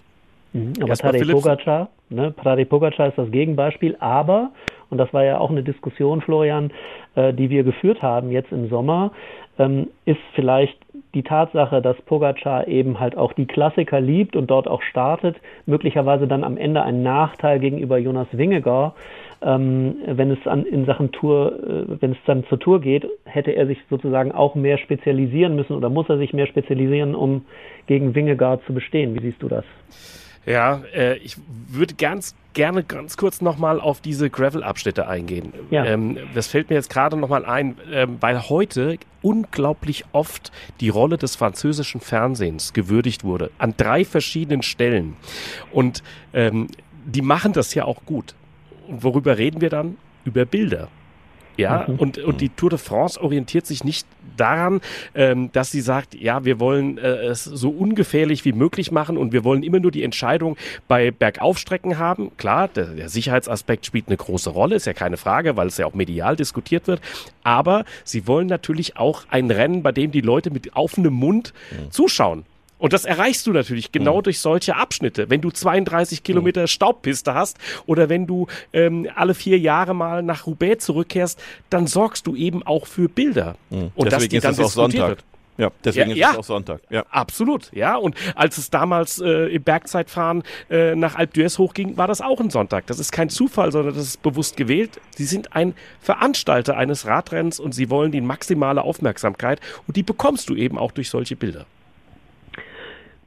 Mhm, aber Tadej Pogacar, ne, Tadej Pogacar ist das Gegenbeispiel, aber, und das war ja auch eine Diskussion, Florian, äh, die wir geführt haben jetzt im Sommer, ähm, ist vielleicht die Tatsache, dass Pogacar eben halt auch die Klassiker liebt und dort auch startet, möglicherweise dann am Ende ein Nachteil gegenüber Jonas Wingegaard. Ähm, wenn es an, in Sachen Tour, äh, wenn es dann zur Tour geht, hätte er sich sozusagen auch mehr spezialisieren müssen oder muss er sich mehr spezialisieren, um gegen Wingegaard zu bestehen. Wie siehst du das? Ja, äh, ich würde ganz gerne ganz kurz nochmal auf diese Gravel-Abschnitte eingehen. Ja. Ähm, das fällt mir jetzt gerade nochmal ein, ähm, weil heute unglaublich oft die Rolle des französischen Fernsehens gewürdigt wurde, an drei verschiedenen Stellen. Und ähm, die machen das ja auch gut. Und worüber reden wir dann? Über Bilder. Ja, mhm. und, und die Tour de France orientiert sich nicht daran, ähm, dass sie sagt, ja, wir wollen äh, es so ungefährlich wie möglich machen und wir wollen immer nur die Entscheidung bei Bergaufstrecken haben. Klar, der, der Sicherheitsaspekt spielt eine große Rolle, ist ja keine Frage, weil es ja auch medial diskutiert wird. Aber sie wollen natürlich auch ein Rennen, bei dem die Leute mit offenem Mund mhm. zuschauen. Und das erreichst du natürlich genau mhm. durch solche Abschnitte. Wenn du 32 Kilometer mhm. Staubpiste hast oder wenn du ähm, alle vier Jahre mal nach Roubaix zurückkehrst, dann sorgst du eben auch für Bilder. Mhm. Und Deswegen das, dann ist es auch Sonntag. Wird. Ja, deswegen ja, ist es auch Sonntag. Ja, absolut. Ja, und als es damals äh, im Bergzeitfahren äh, nach Alpe d'Huez hochging, war das auch ein Sonntag. Das ist kein Zufall, sondern das ist bewusst gewählt. Sie sind ein Veranstalter eines Radrennens und sie wollen die maximale Aufmerksamkeit und die bekommst du eben auch durch solche Bilder.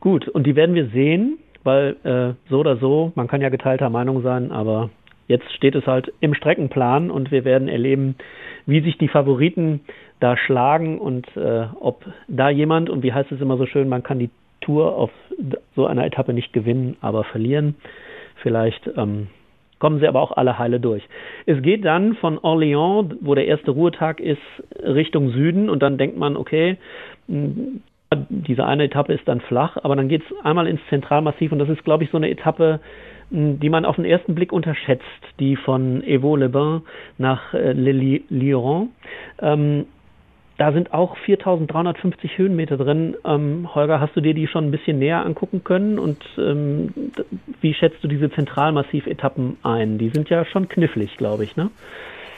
Gut, und die werden wir sehen, weil äh, so oder so, man kann ja geteilter Meinung sein, aber jetzt steht es halt im Streckenplan und wir werden erleben, wie sich die Favoriten da schlagen und äh, ob da jemand, und wie heißt es immer so schön, man kann die Tour auf so einer Etappe nicht gewinnen, aber verlieren. Vielleicht ähm, kommen sie aber auch alle heile durch. Es geht dann von Orléans, wo der erste Ruhetag ist, Richtung Süden und dann denkt man, okay, diese eine Etappe ist dann flach, aber dann geht es einmal ins Zentralmassiv und das ist, glaube ich, so eine Etappe, die man auf den ersten Blick unterschätzt, die von Evo-le-Bain nach äh, Lyon. Ähm, da sind auch 4350 Höhenmeter drin. Ähm, Holger, hast du dir die schon ein bisschen näher angucken können? Und ähm, wie schätzt du diese Zentralmassiv-Etappen ein? Die sind ja schon knifflig, glaube ich, ne?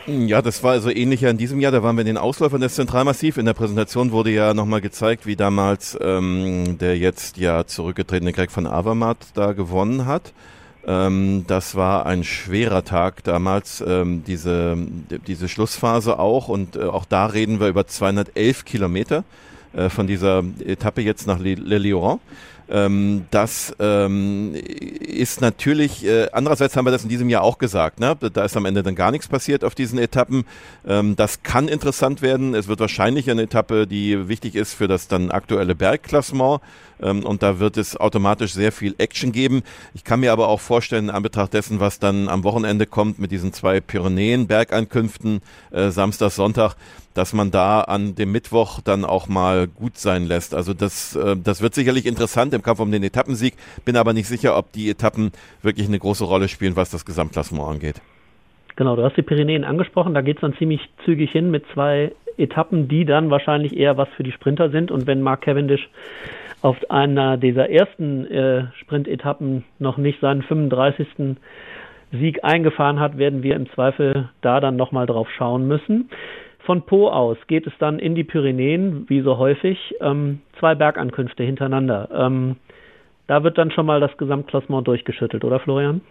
Ja, das war also ähnlicher in diesem Jahr. Da waren wir in den Ausläufern des Zentralmassiv. In der Präsentation wurde ja nochmal gezeigt, wie damals ähm, der jetzt ja zurückgetretene Greg von Avermaet da gewonnen hat. Ähm, das war ein schwerer Tag damals, ähm, diese, diese Schlussphase auch. Und äh, auch da reden wir über 211 Kilometer äh, von dieser Etappe jetzt nach Le, Le Lioran. Ähm, das ähm, ist natürlich, äh, andererseits haben wir das in diesem Jahr auch gesagt, ne? da ist am Ende dann gar nichts passiert auf diesen Etappen. Ähm, das kann interessant werden. Es wird wahrscheinlich eine Etappe, die wichtig ist für das dann aktuelle Bergklassement. Ähm, und da wird es automatisch sehr viel Action geben. Ich kann mir aber auch vorstellen, in Anbetracht dessen, was dann am Wochenende kommt mit diesen zwei Pyrenäen-Bergankünften, äh, Samstag, Sonntag, dass man da an dem Mittwoch dann auch mal gut sein lässt. Also das, äh, das wird sicherlich interessant im Kampf um den Etappensieg. Bin aber nicht sicher, ob die Etappen wirklich eine große Rolle spielen, was das Gesamtklassement angeht. Genau, du hast die Pyrenäen angesprochen. Da geht es dann ziemlich zügig hin mit zwei Etappen, die dann wahrscheinlich eher was für die Sprinter sind. Und wenn Mark Cavendish auf einer dieser ersten äh, Sprintetappen noch nicht seinen 35. Sieg eingefahren hat, werden wir im Zweifel da dann nochmal drauf schauen müssen. Von Po aus geht es dann in die Pyrenäen, wie so häufig, ähm, zwei Bergankünfte hintereinander. Ähm, da wird dann schon mal das Gesamtklassement durchgeschüttelt, oder Florian?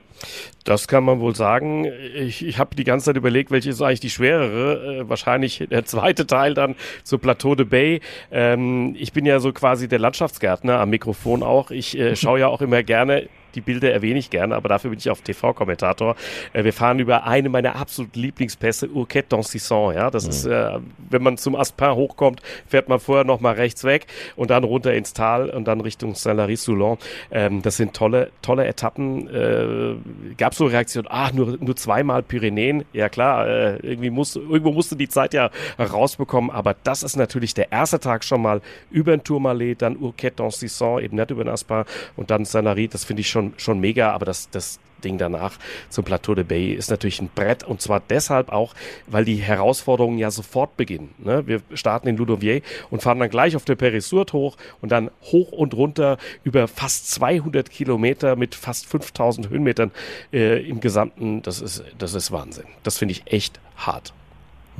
Das kann man wohl sagen. Ich, ich habe die ganze Zeit überlegt, welche ist eigentlich die schwerere. Äh, wahrscheinlich der zweite Teil dann zu Plateau de Bay. Ähm, ich bin ja so quasi der Landschaftsgärtner am Mikrofon auch. Ich äh, schaue ja auch immer gerne die Bilder erwähne ich gerne, aber dafür bin ich auch TV-Kommentator. Äh, wir fahren über eine meiner absoluten Lieblingspässe, Urquette d'Ancison. Ja, das mhm. ist, äh, wenn man zum Aspin hochkommt, fährt man vorher noch mal rechts weg und dann runter ins Tal und dann Richtung Saint-Lary-Soulon. Ähm, das sind tolle, tolle Etappen. Äh, Gab so Reaktionen, ach, nur, nur zweimal Pyrenäen. Ja klar, äh, irgendwie muss, irgendwo musste die Zeit ja rausbekommen, aber das ist natürlich der erste Tag schon mal über den Tourmalet, dann Urquette d'Ancison, eben nicht über den Aspin und dann Saint-Lary. Das finde ich schon schon, schon mega, aber das, das Ding danach zum Plateau de Bay ist natürlich ein Brett und zwar deshalb auch, weil die Herausforderungen ja sofort beginnen. Ne? Wir starten in Ludovier und fahren dann gleich auf der Perisurt hoch und dann hoch und runter über fast 200 Kilometer mit fast 5000 Höhenmetern äh, im Gesamten. Das ist, das ist Wahnsinn. Das finde ich echt hart.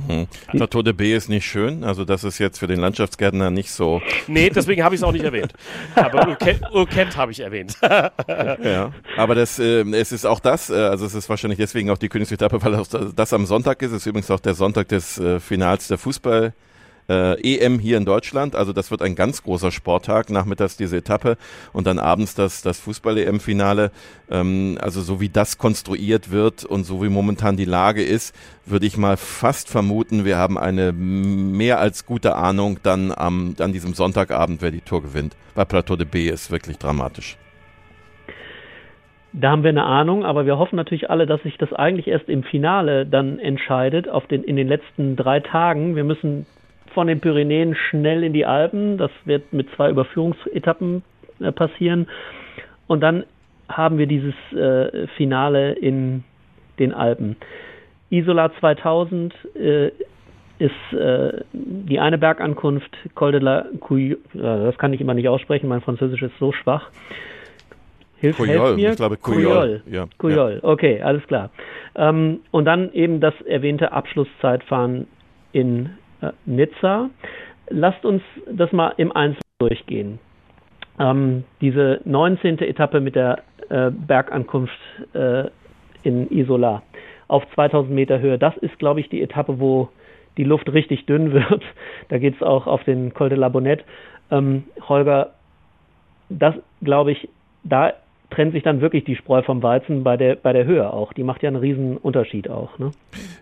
Mhm. Plateau de B ist nicht schön, also das ist jetzt für den Landschaftsgärtner nicht so. Nee, deswegen habe ich es auch nicht erwähnt. Aber Urkent habe ich erwähnt. [LAUGHS] ja, aber das, äh, es ist auch das, äh, also es ist wahrscheinlich deswegen auch die Königsetappe, weil das, das am Sonntag ist. Es ist übrigens auch der Sonntag des äh, Finals der Fußball äh, EM hier in Deutschland. Also das wird ein ganz großer Sporttag. Nachmittags diese Etappe und dann abends das, das Fußball-EM-Finale. Ähm, also so wie das konstruiert wird und so wie momentan die Lage ist, würde ich mal fast vermuten, wir haben eine mehr als gute Ahnung dann am, an diesem Sonntagabend, wer die Tour gewinnt. Bei Plateau de B ist wirklich dramatisch. Da haben wir eine Ahnung, aber wir hoffen natürlich alle, dass sich das eigentlich erst im Finale dann entscheidet, auf den, in den letzten drei Tagen. Wir müssen von den Pyrenäen schnell in die Alpen. Das wird mit zwei Überführungsetappen äh, passieren. Und dann haben wir dieses äh, Finale in den Alpen. Isola 2000 äh, ist äh, die eine Bergankunft, Col de la Couille, das kann ich immer nicht aussprechen, mein Französisch ist so schwach. Hilf, Couillol, mir. Ich glaube Couillol. Ja. Couillol, okay, alles klar. Ähm, und dann eben das erwähnte Abschlusszeitfahren in Nizza. Lasst uns das mal im Einzelnen durchgehen. Ähm, diese 19. Etappe mit der äh, Bergankunft äh, in Isola auf 2000 Meter Höhe, das ist, glaube ich, die Etappe, wo die Luft richtig dünn [LAUGHS] wird. Da geht es auch auf den Col de la Bonette. Ähm, Holger, das glaube ich, da trennt sich dann wirklich die Spreu vom Weizen bei der, bei der Höhe auch. Die macht ja einen riesen Unterschied auch. Ne?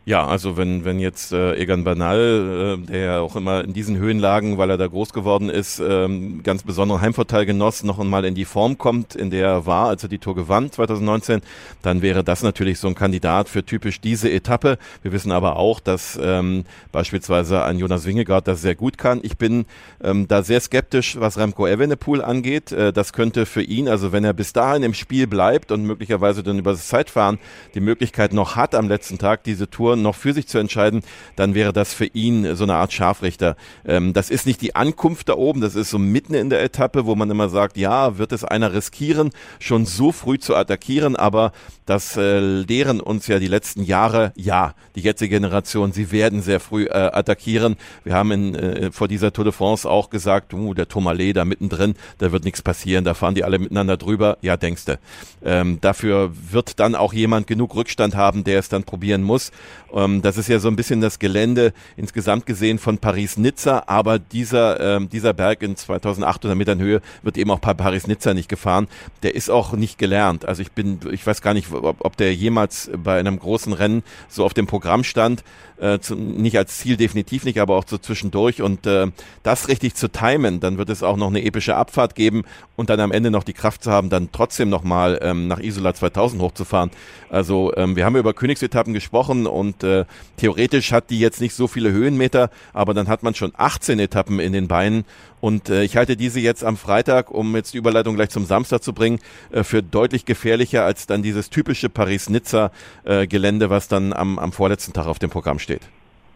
Ja, also wenn, wenn jetzt äh, Egan Bernal, äh, der ja auch immer in diesen Höhenlagen, weil er da groß geworden ist, ähm, ganz besonderen Heimvorteil genoss, noch einmal in die Form kommt, in der er war, als er die Tour gewann 2019, dann wäre das natürlich so ein Kandidat für typisch diese Etappe. Wir wissen aber auch, dass ähm, beispielsweise ein Jonas Wingegaard das sehr gut kann. Ich bin ähm, da sehr skeptisch, was Remco Evenepoel angeht. Äh, das könnte für ihn, also wenn er bis dahin Jahren im Spiel bleibt und möglicherweise dann über das Zeitfahren die Möglichkeit noch hat, am letzten Tag diese Tour noch für sich zu entscheiden, dann wäre das für ihn so eine Art Scharfrichter. Ähm, das ist nicht die Ankunft da oben, das ist so mitten in der Etappe, wo man immer sagt, ja, wird es einer riskieren, schon so früh zu attackieren, aber das äh, lehren uns ja die letzten Jahre, ja, die jetzige Generation, sie werden sehr früh äh, attackieren. Wir haben in, äh, vor dieser Tour de France auch gesagt, uh, der Tourmalet da mittendrin, da wird nichts passieren, da fahren die alle miteinander drüber. Ja, denke längste. Ähm, dafür wird dann auch jemand genug Rückstand haben, der es dann probieren muss. Ähm, das ist ja so ein bisschen das Gelände insgesamt gesehen von Paris-Nizza, aber dieser, ähm, dieser Berg in 2800 Metern Höhe wird eben auch bei Paris-Nizza nicht gefahren. Der ist auch nicht gelernt. Also ich bin, ich weiß gar nicht, ob, ob der jemals bei einem großen Rennen so auf dem Programm stand. Äh, zu, nicht als Ziel definitiv nicht, aber auch so zwischendurch. Und äh, das richtig zu timen, dann wird es auch noch eine epische Abfahrt geben und dann am Ende noch die Kraft zu haben, dann trotzdem nochmal ähm, nach Isola 2000 hochzufahren. Also ähm, wir haben über Königsetappen gesprochen und äh, theoretisch hat die jetzt nicht so viele Höhenmeter, aber dann hat man schon 18 Etappen in den Beinen und äh, ich halte diese jetzt am Freitag, um jetzt die Überleitung gleich zum Samstag zu bringen, äh, für deutlich gefährlicher als dann dieses typische Paris-Nizza-Gelände, äh, was dann am, am vorletzten Tag auf dem Programm steht.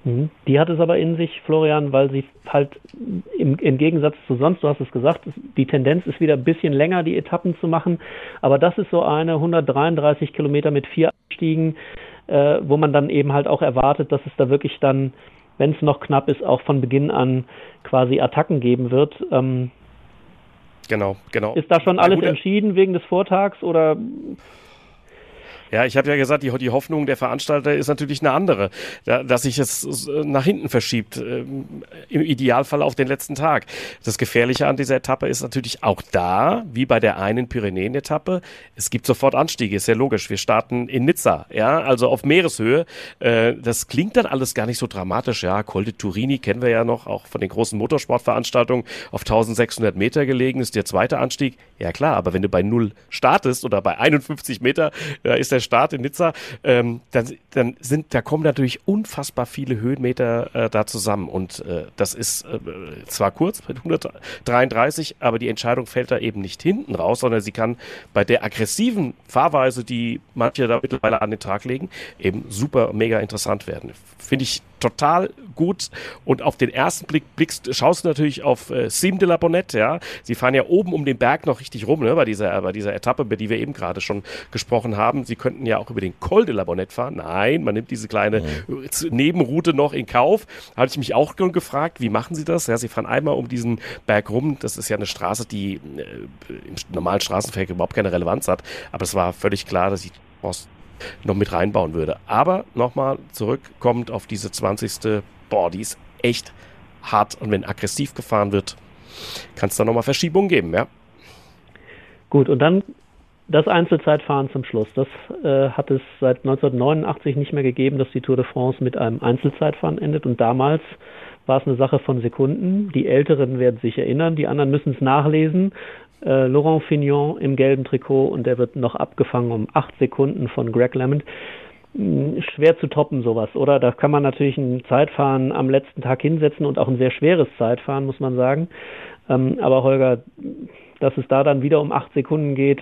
Mhm. Die hat es aber in sich, Florian, weil sie halt im, im, Gegensatz zu sonst, du hast es gesagt, die Tendenz ist wieder ein bisschen länger, die Etappen zu machen. Aber das ist so eine 133 Kilometer mit vier Anstiegen, äh, wo man dann eben halt auch erwartet, dass es da wirklich dann wenn es noch knapp ist, auch von Beginn an quasi Attacken geben wird. Ähm, genau, genau. Ist da schon alles entschieden wegen des Vortags oder ja, ich habe ja gesagt, die, die Hoffnung der Veranstalter ist natürlich eine andere, da, dass sich es nach hinten verschiebt, äh, im Idealfall auf den letzten Tag. Das Gefährliche an dieser Etappe ist natürlich auch da, wie bei der einen Pyrenäen-Etappe, es gibt sofort Anstiege, ist ja logisch. Wir starten in Nizza, ja, also auf Meereshöhe. Äh, das klingt dann alles gar nicht so dramatisch, ja. Col de Turini kennen wir ja noch, auch von den großen Motorsportveranstaltungen, auf 1600 Meter gelegen ist der zweite Anstieg. Ja klar, aber wenn du bei Null startest oder bei 51 Meter, da ist der Start in Nizza, ähm, dann, dann sind, da kommen natürlich unfassbar viele Höhenmeter äh, da zusammen. Und äh, das ist äh, zwar kurz mit 133, aber die Entscheidung fällt da eben nicht hinten raus, sondern sie kann bei der aggressiven Fahrweise, die manche da mittlerweile an den Tag legen, eben super mega interessant werden. Finde ich total gut. Und auf den ersten Blick blickst, schaust du natürlich auf äh, Sim de la Bonnette, ja. Sie fahren ja oben um den Berg noch richtig rum, ne, bei dieser, bei dieser Etappe, über die wir eben gerade schon gesprochen haben. Sie könnten ja auch über den Col de la Bonnette fahren. Nein, man nimmt diese kleine mhm. Nebenroute noch in Kauf. Hatte ich mich auch gefragt, wie machen sie das? Ja, sie fahren einmal um diesen Berg rum. Das ist ja eine Straße, die äh, im normalen Straßenverkehr überhaupt keine Relevanz hat. Aber es war völlig klar, dass sie noch mit reinbauen würde. Aber nochmal zurückkommt auf diese 20. Boah, die ist echt hart. Und wenn aggressiv gefahren wird, kann es da nochmal Verschiebungen geben, ja. Gut, und dann das Einzelzeitfahren zum Schluss. Das äh, hat es seit 1989 nicht mehr gegeben, dass die Tour de France mit einem Einzelzeitfahren endet. Und damals war es eine Sache von Sekunden. Die Älteren werden sich erinnern, die anderen müssen es nachlesen äh, Laurent Fignon im gelben Trikot und der wird noch abgefangen um acht Sekunden von Greg Lemond. Hm, schwer zu toppen sowas, oder? Da kann man natürlich ein Zeitfahren am letzten Tag hinsetzen und auch ein sehr schweres Zeitfahren, muss man sagen. Ähm, aber Holger, dass es da dann wieder um acht Sekunden geht,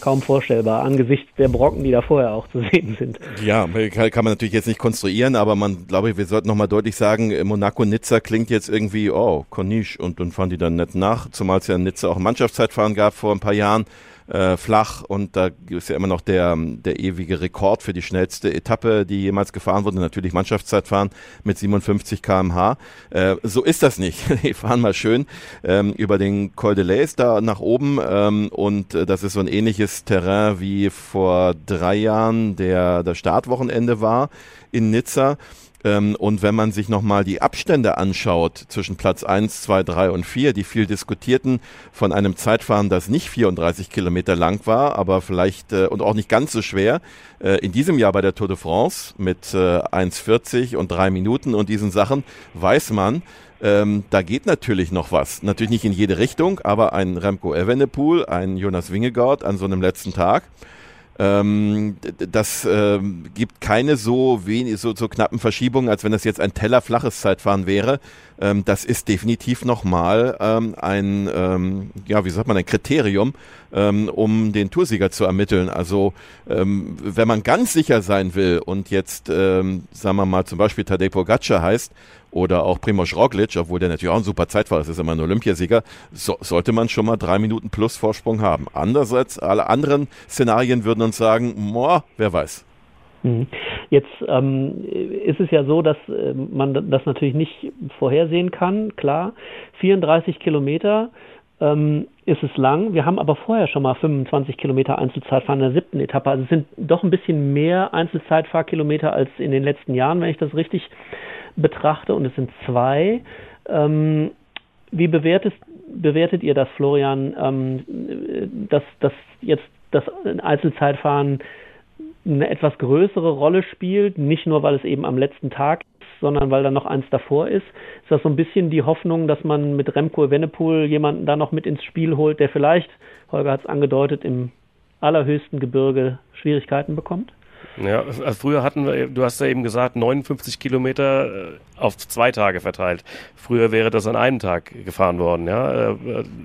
kaum vorstellbar angesichts der Brocken, die da vorher auch zu sehen sind. Ja, kann man natürlich jetzt nicht konstruieren, aber man glaube ich, wir sollten nochmal deutlich sagen, Monaco-Nizza klingt jetzt irgendwie, oh, Corniche und dann fahren die dann nicht nach, zumal es ja in Nizza auch ein Mannschaftszeitfahren gab vor ein paar Jahren äh, flach und da ist ja immer noch der, der ewige Rekord für die schnellste Etappe, die jemals gefahren wurde, natürlich Mannschaftszeitfahren mit 57 km/h. Äh, so ist das nicht. [LAUGHS] Die fahren mal schön ähm, über den Col de Lays da nach oben ähm, und äh, das ist so ein ähnliches Terrain wie vor drei Jahren der, der Startwochenende war in Nizza. Ähm, und wenn man sich nochmal die Abstände anschaut zwischen Platz 1, 2, 3 und 4, die viel diskutierten von einem Zeitfahren, das nicht 34 Kilometer lang war, aber vielleicht äh, und auch nicht ganz so schwer, äh, in diesem Jahr bei der Tour de France mit äh, 1,40 und 3 Minuten und diesen Sachen, weiß man, ähm, da geht natürlich noch was. Natürlich nicht in jede Richtung, aber ein Remco Evenepoel, ein Jonas Wingegaard an so einem letzten Tag ähm, das ähm, gibt keine so wenig, so, so knappen Verschiebungen, als wenn das jetzt ein tellerflaches Zeitfahren wäre. Ähm, das ist definitiv nochmal ähm, ein, ähm, ja, wie sagt man, ein Kriterium, ähm, um den Toursieger zu ermitteln. Also ähm, wenn man ganz sicher sein will und jetzt, ähm, sagen wir mal, zum Beispiel Tadej Pogacar heißt, oder auch Primoz Roglic, obwohl der natürlich auch ein super Zeit war, das ist immer ein Olympiasieger, so, sollte man schon mal drei Minuten plus Vorsprung haben. Andererseits, alle anderen Szenarien würden uns sagen, boah, wer weiß. Mhm. Jetzt ähm, ist es ja so, dass äh, man das natürlich nicht vorhersehen kann, klar. 34 Kilometer, ähm, ist es lang. Wir haben aber vorher schon mal 25 Kilometer Einzelzeitfahren in der siebten Etappe. Also es sind doch ein bisschen mehr Einzelzeitfahrkilometer als in den letzten Jahren, wenn ich das richtig betrachte. Und es sind zwei. Ähm, wie bewertest, bewertet ihr das, Florian, ähm, dass, dass jetzt das Einzelzeitfahren eine etwas größere Rolle spielt, nicht nur weil es eben am letzten Tag ist, sondern weil da noch eins davor ist. Ist das so ein bisschen die Hoffnung, dass man mit Remco Evenepoel jemanden da noch mit ins Spiel holt, der vielleicht, Holger hat es angedeutet, im allerhöchsten Gebirge Schwierigkeiten bekommt? Ja, also früher hatten wir, du hast ja eben gesagt, 59 Kilometer äh, auf zwei Tage verteilt. Früher wäre das an einem Tag gefahren worden. Ja,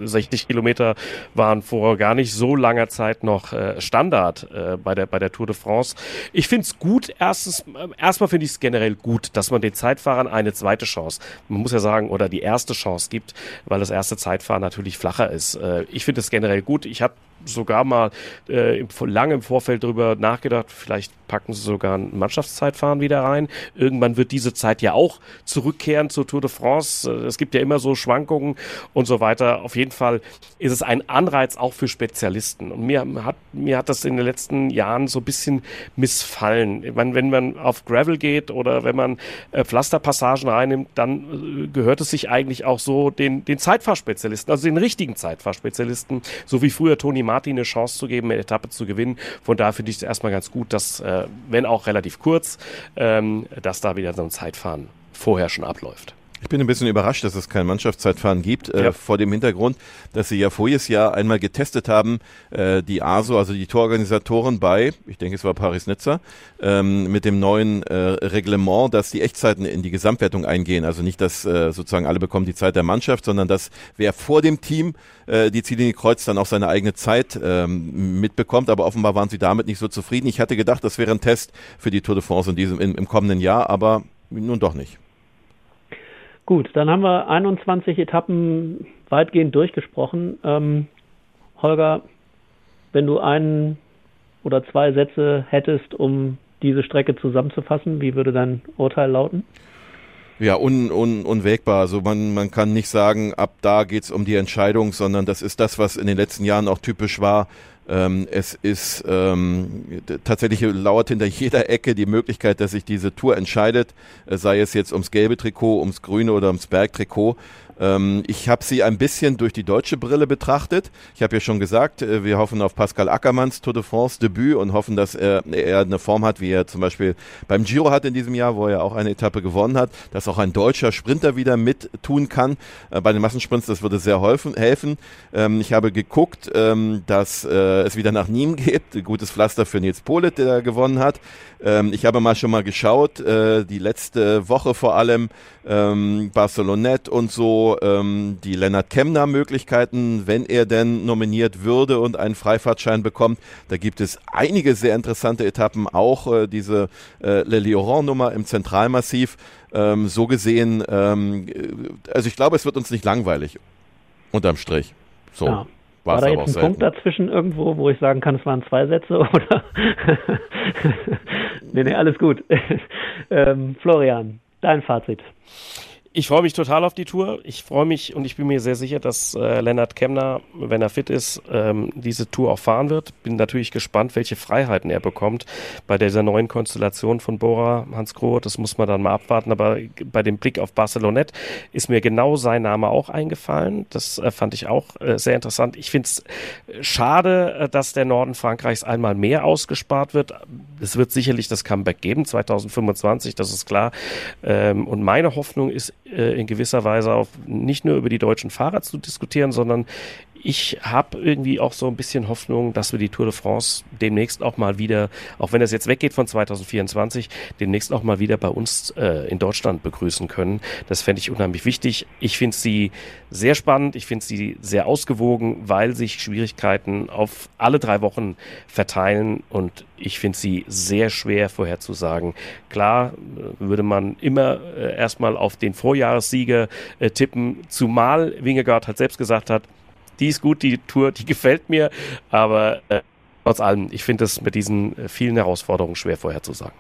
60 äh, Kilometer waren vor gar nicht so langer Zeit noch äh, Standard bei der bei der Tour de France. Ich finde es gut. Erstens, erstmal finde ich es generell gut, dass man den Zeitfahrern eine zweite Chance, man muss ja sagen, oder die erste Chance gibt, weil das erste Zeitfahren natürlich flacher ist. Ich finde es generell gut. Ich habe sogar mal äh, lange im Vorfeld darüber nachgedacht, vielleicht packen sie sogar ein Mannschaftszeitfahren wieder rein. Irgendwann wird diese Zeit ja auch zurückkehren zur Tour de France. Äh, es gibt ja immer so Schwankungen und so weiter. Auf jeden Fall ist es ein Anreiz auch für Spezialisten. Und mir hat, mir hat das in den letzten Jahren so ein bisschen missfallen. Ich meine, wenn man auf Gravel geht oder wenn man äh, Pflasterpassagen reinnimmt, dann äh, gehört es sich eigentlich auch so den, den Zeitfahrspezialisten, also den richtigen Zeitfahrspezialisten, so wie früher Toni Martin eine Chance zu geben, eine Etappe zu gewinnen. Von daher finde ich es erstmal ganz gut, dass äh, wenn auch relativ kurz, ähm, dass da wieder so ein Zeitfahren vorher schon abläuft. Ich bin ein bisschen überrascht, dass es kein Mannschaftszeitfahren gibt, äh, ja. vor dem Hintergrund, dass sie ja voriges Jahr einmal getestet haben, äh, die ASO, also die Tororganisatoren bei, ich denke es war Paris-Nizza, ähm, mit dem neuen äh, Reglement, dass die Echtzeiten in die Gesamtwertung eingehen. Also nicht, dass äh, sozusagen alle bekommen die Zeit der Mannschaft, sondern dass wer vor dem Team äh, die Ziellinie kreuzt, dann auch seine eigene Zeit ähm, mitbekommt. Aber offenbar waren sie damit nicht so zufrieden. Ich hatte gedacht, das wäre ein Test für die Tour de France in diesem, in, im kommenden Jahr, aber nun doch nicht. Gut, dann haben wir 21 Etappen weitgehend durchgesprochen. Ähm, Holger, wenn du einen oder zwei Sätze hättest, um diese Strecke zusammenzufassen, wie würde dein Urteil lauten? Ja, un, un, unwägbar. Also man, man kann nicht sagen, ab da geht's um die Entscheidung, sondern das ist das, was in den letzten Jahren auch typisch war. Ähm, es ist ähm, tatsächlich lauert hinter jeder Ecke die Möglichkeit, dass sich diese Tour entscheidet, äh, sei es jetzt ums gelbe Trikot, ums grüne oder ums Bergtrikot. Ähm, ich habe sie ein bisschen durch die deutsche Brille betrachtet. Ich habe ja schon gesagt, äh, wir hoffen auf Pascal Ackermanns Tour de France Debüt und hoffen, dass er, er eine Form hat, wie er zum Beispiel beim Giro hat in diesem Jahr, wo er auch eine Etappe gewonnen hat, dass auch ein deutscher Sprinter wieder mit tun kann. Äh, bei den Massensprints, das würde sehr helfen. Ähm, ich habe geguckt, ähm, dass äh, es wieder nach Nîmes [LAUGHS] geht. Gutes Pflaster für Nils Polit, der gewonnen hat. Ähm, ich habe mal schon mal geschaut, äh, die letzte Woche vor allem, ähm, Barcelonette und so, ähm, die Lennart Kemner Möglichkeiten, wenn er denn nominiert würde und einen Freifahrtschein bekommt. Da gibt es einige sehr interessante Etappen, auch äh, diese äh, Le Lioran Nummer im Zentralmassiv. Ähm, so gesehen, ähm, also ich glaube, es wird uns nicht langweilig. Unterm Strich. So. Ja. War da jetzt ein Punkt dazwischen irgendwo, wo ich sagen kann, es waren zwei Sätze [LAUGHS] oder? nee, nee, alles gut. [LAUGHS] ähm, Florian, dein Fazit. Ich freue mich total auf die Tour. Ich freue mich und ich bin mir sehr sicher, dass äh, Lennart Kemner, wenn er fit ist, ähm, diese Tour auch fahren wird. Bin natürlich gespannt, welche Freiheiten er bekommt bei dieser neuen Konstellation von Bora, Hans Grohe. Das muss man dann mal abwarten. Aber bei dem Blick auf Barcelonette ist mir genau sein Name auch eingefallen. Das äh, fand ich auch äh, sehr interessant. Ich finde es schade, äh, dass der Norden Frankreichs einmal mehr ausgespart wird. Es wird sicherlich das Comeback geben, 2025, das ist klar. Ähm, und meine Hoffnung ist äh, in gewisser Weise auf nicht nur über die deutschen Fahrer zu diskutieren, sondern ich habe irgendwie auch so ein bisschen Hoffnung, dass wir die Tour de France demnächst auch mal wieder, auch wenn es jetzt weggeht von 2024, demnächst auch mal wieder bei uns äh, in Deutschland begrüßen können. Das fände ich unheimlich wichtig. Ich finde sie sehr spannend, ich finde sie sehr ausgewogen, weil sich Schwierigkeiten auf alle drei Wochen verteilen und ich finde sie sehr schwer vorherzusagen. Klar äh, würde man immer äh, erstmal auf den Vorjahressieger äh, tippen, zumal Wingegaard hat selbst gesagt hat, die ist gut, die Tour, die [LAUGHS] gefällt mir, aber äh, trotz allem, ich finde es mit diesen äh, vielen Herausforderungen schwer vorherzusagen.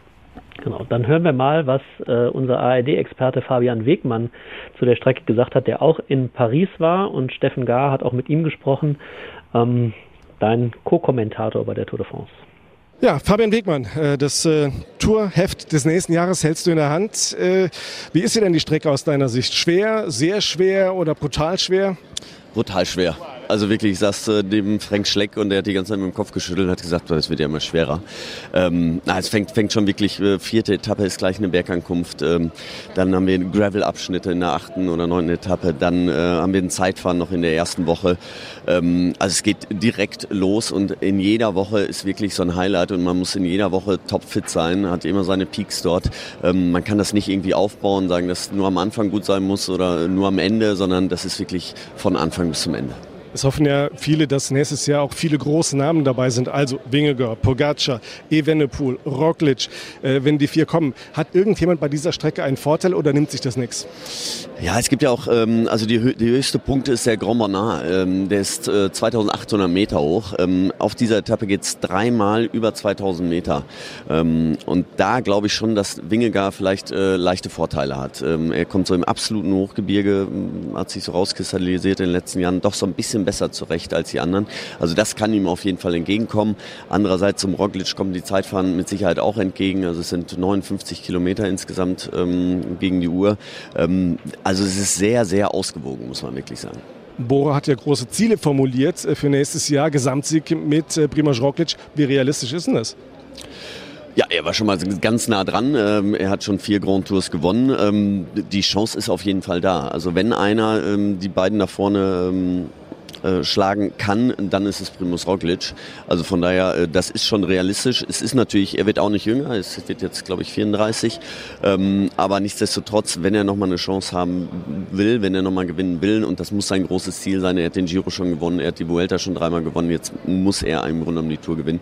Genau, dann hören wir mal, was äh, unser ARD-Experte Fabian Wegmann zu der Strecke gesagt hat, der auch in Paris war und Steffen Gar hat auch mit ihm gesprochen, ähm, dein Co-Kommentator bei der Tour de France. Ja, Fabian Wegmann, äh, das äh, Tourheft des nächsten Jahres hältst du in der Hand. Wie ist dir denn die Strecke aus deiner Sicht? Schwer, sehr schwer oder brutal schwer? Brutal schwer. Also wirklich, ich saß äh, neben Frank Schleck und der hat die ganze Zeit mit dem Kopf geschüttelt und hat gesagt, es wird ja immer schwerer. Ähm, na, es fängt, fängt schon wirklich, äh, vierte Etappe ist gleich eine Bergankunft. Ähm, dann haben wir Gravel-Abschnitte in der achten oder neunten Etappe. Dann äh, haben wir ein Zeitfahren noch in der ersten Woche. Ähm, also es geht direkt los und in jeder Woche ist wirklich so ein Highlight und man muss in jeder Woche topfit sein, hat immer seine Peaks dort. Ähm, man kann das nicht irgendwie aufbauen, sagen, dass nur am Anfang gut sein muss oder nur am Ende, sondern das ist wirklich von Anfang bis zum Ende. Es hoffen ja viele, dass nächstes Jahr auch viele große Namen dabei sind. Also Wingegar, Pogacar, Evenepoel, Roglic, äh, wenn die vier kommen. Hat irgendjemand bei dieser Strecke einen Vorteil oder nimmt sich das nichts? Ja, es gibt ja auch, ähm, also die, die höchste Punkt ist der Grand Bernard. Ähm, der ist äh, 2800 Meter hoch. Ähm, auf dieser Etappe geht's dreimal über 2000 Meter. Ähm, und da glaube ich schon, dass Wingegar vielleicht äh, leichte Vorteile hat. Ähm, er kommt so im absoluten Hochgebirge, hat sich so rauskristallisiert in den letzten Jahren, doch so ein bisschen besser zurecht als die anderen. Also das kann ihm auf jeden Fall entgegenkommen. Andererseits zum Roglic kommen die Zeitfahren mit Sicherheit auch entgegen. Also es sind 59 Kilometer insgesamt ähm, gegen die Uhr. Ähm, also es ist sehr, sehr ausgewogen, muss man wirklich sagen. Bora hat ja große Ziele formuliert äh, für nächstes Jahr. Gesamtsieg mit äh, Primoz Roglic. Wie realistisch ist denn das? Ja, er war schon mal ganz nah dran. Ähm, er hat schon vier Grand Tours gewonnen. Ähm, die Chance ist auf jeden Fall da. Also wenn einer ähm, die beiden nach vorne äh, schlagen kann, dann ist es Primus Roglic. Also von daher, äh, das ist schon realistisch. Es ist natürlich, er wird auch nicht jünger, es wird jetzt, glaube ich, 34. Ähm, aber nichtsdestotrotz, wenn er nochmal eine Chance haben will, wenn er nochmal gewinnen will, und das muss sein großes Ziel sein, er hat den Giro schon gewonnen, er hat die Vuelta schon dreimal gewonnen, jetzt muss er im Grunde um die Tour gewinnen.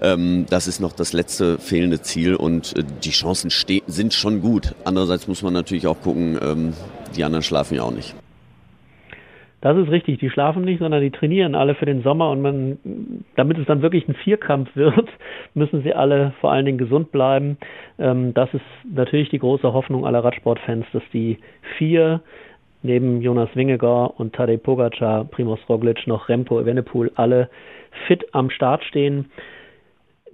Ähm, das ist noch das letzte fehlende Ziel und äh, die Chancen sind schon gut. Andererseits muss man natürlich auch gucken, ähm, die anderen schlafen ja auch nicht. Das ist richtig, die schlafen nicht, sondern die trainieren alle für den Sommer und man, damit es dann wirklich ein Vierkampf [LAUGHS] wird, müssen sie alle vor allen Dingen gesund bleiben. Ähm, das ist natürlich die große Hoffnung aller Radsportfans, dass die vier neben Jonas Wingegar und Tadej Pogacar, Primoz Roglic noch Remco Evenepoel alle fit am Start stehen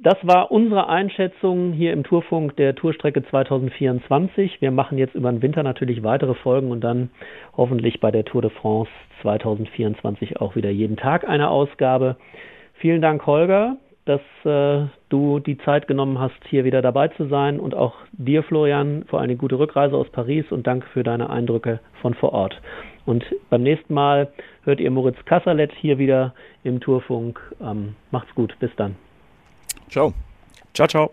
das war unsere Einschätzung hier im Tourfunk der Tourstrecke 2024. Wir machen jetzt über den Winter natürlich weitere Folgen und dann hoffentlich bei der Tour de France 2024 auch wieder jeden Tag eine Ausgabe. Vielen Dank, Holger, dass äh, du die Zeit genommen hast, hier wieder dabei zu sein und auch dir, Florian, vor eine gute Rückreise aus Paris und danke für deine Eindrücke von vor Ort. Und beim nächsten Mal hört ihr Moritz Kasserlet hier wieder im Tourfunk. Ähm, macht's gut, bis dann. Ciao. Ciao, ciao.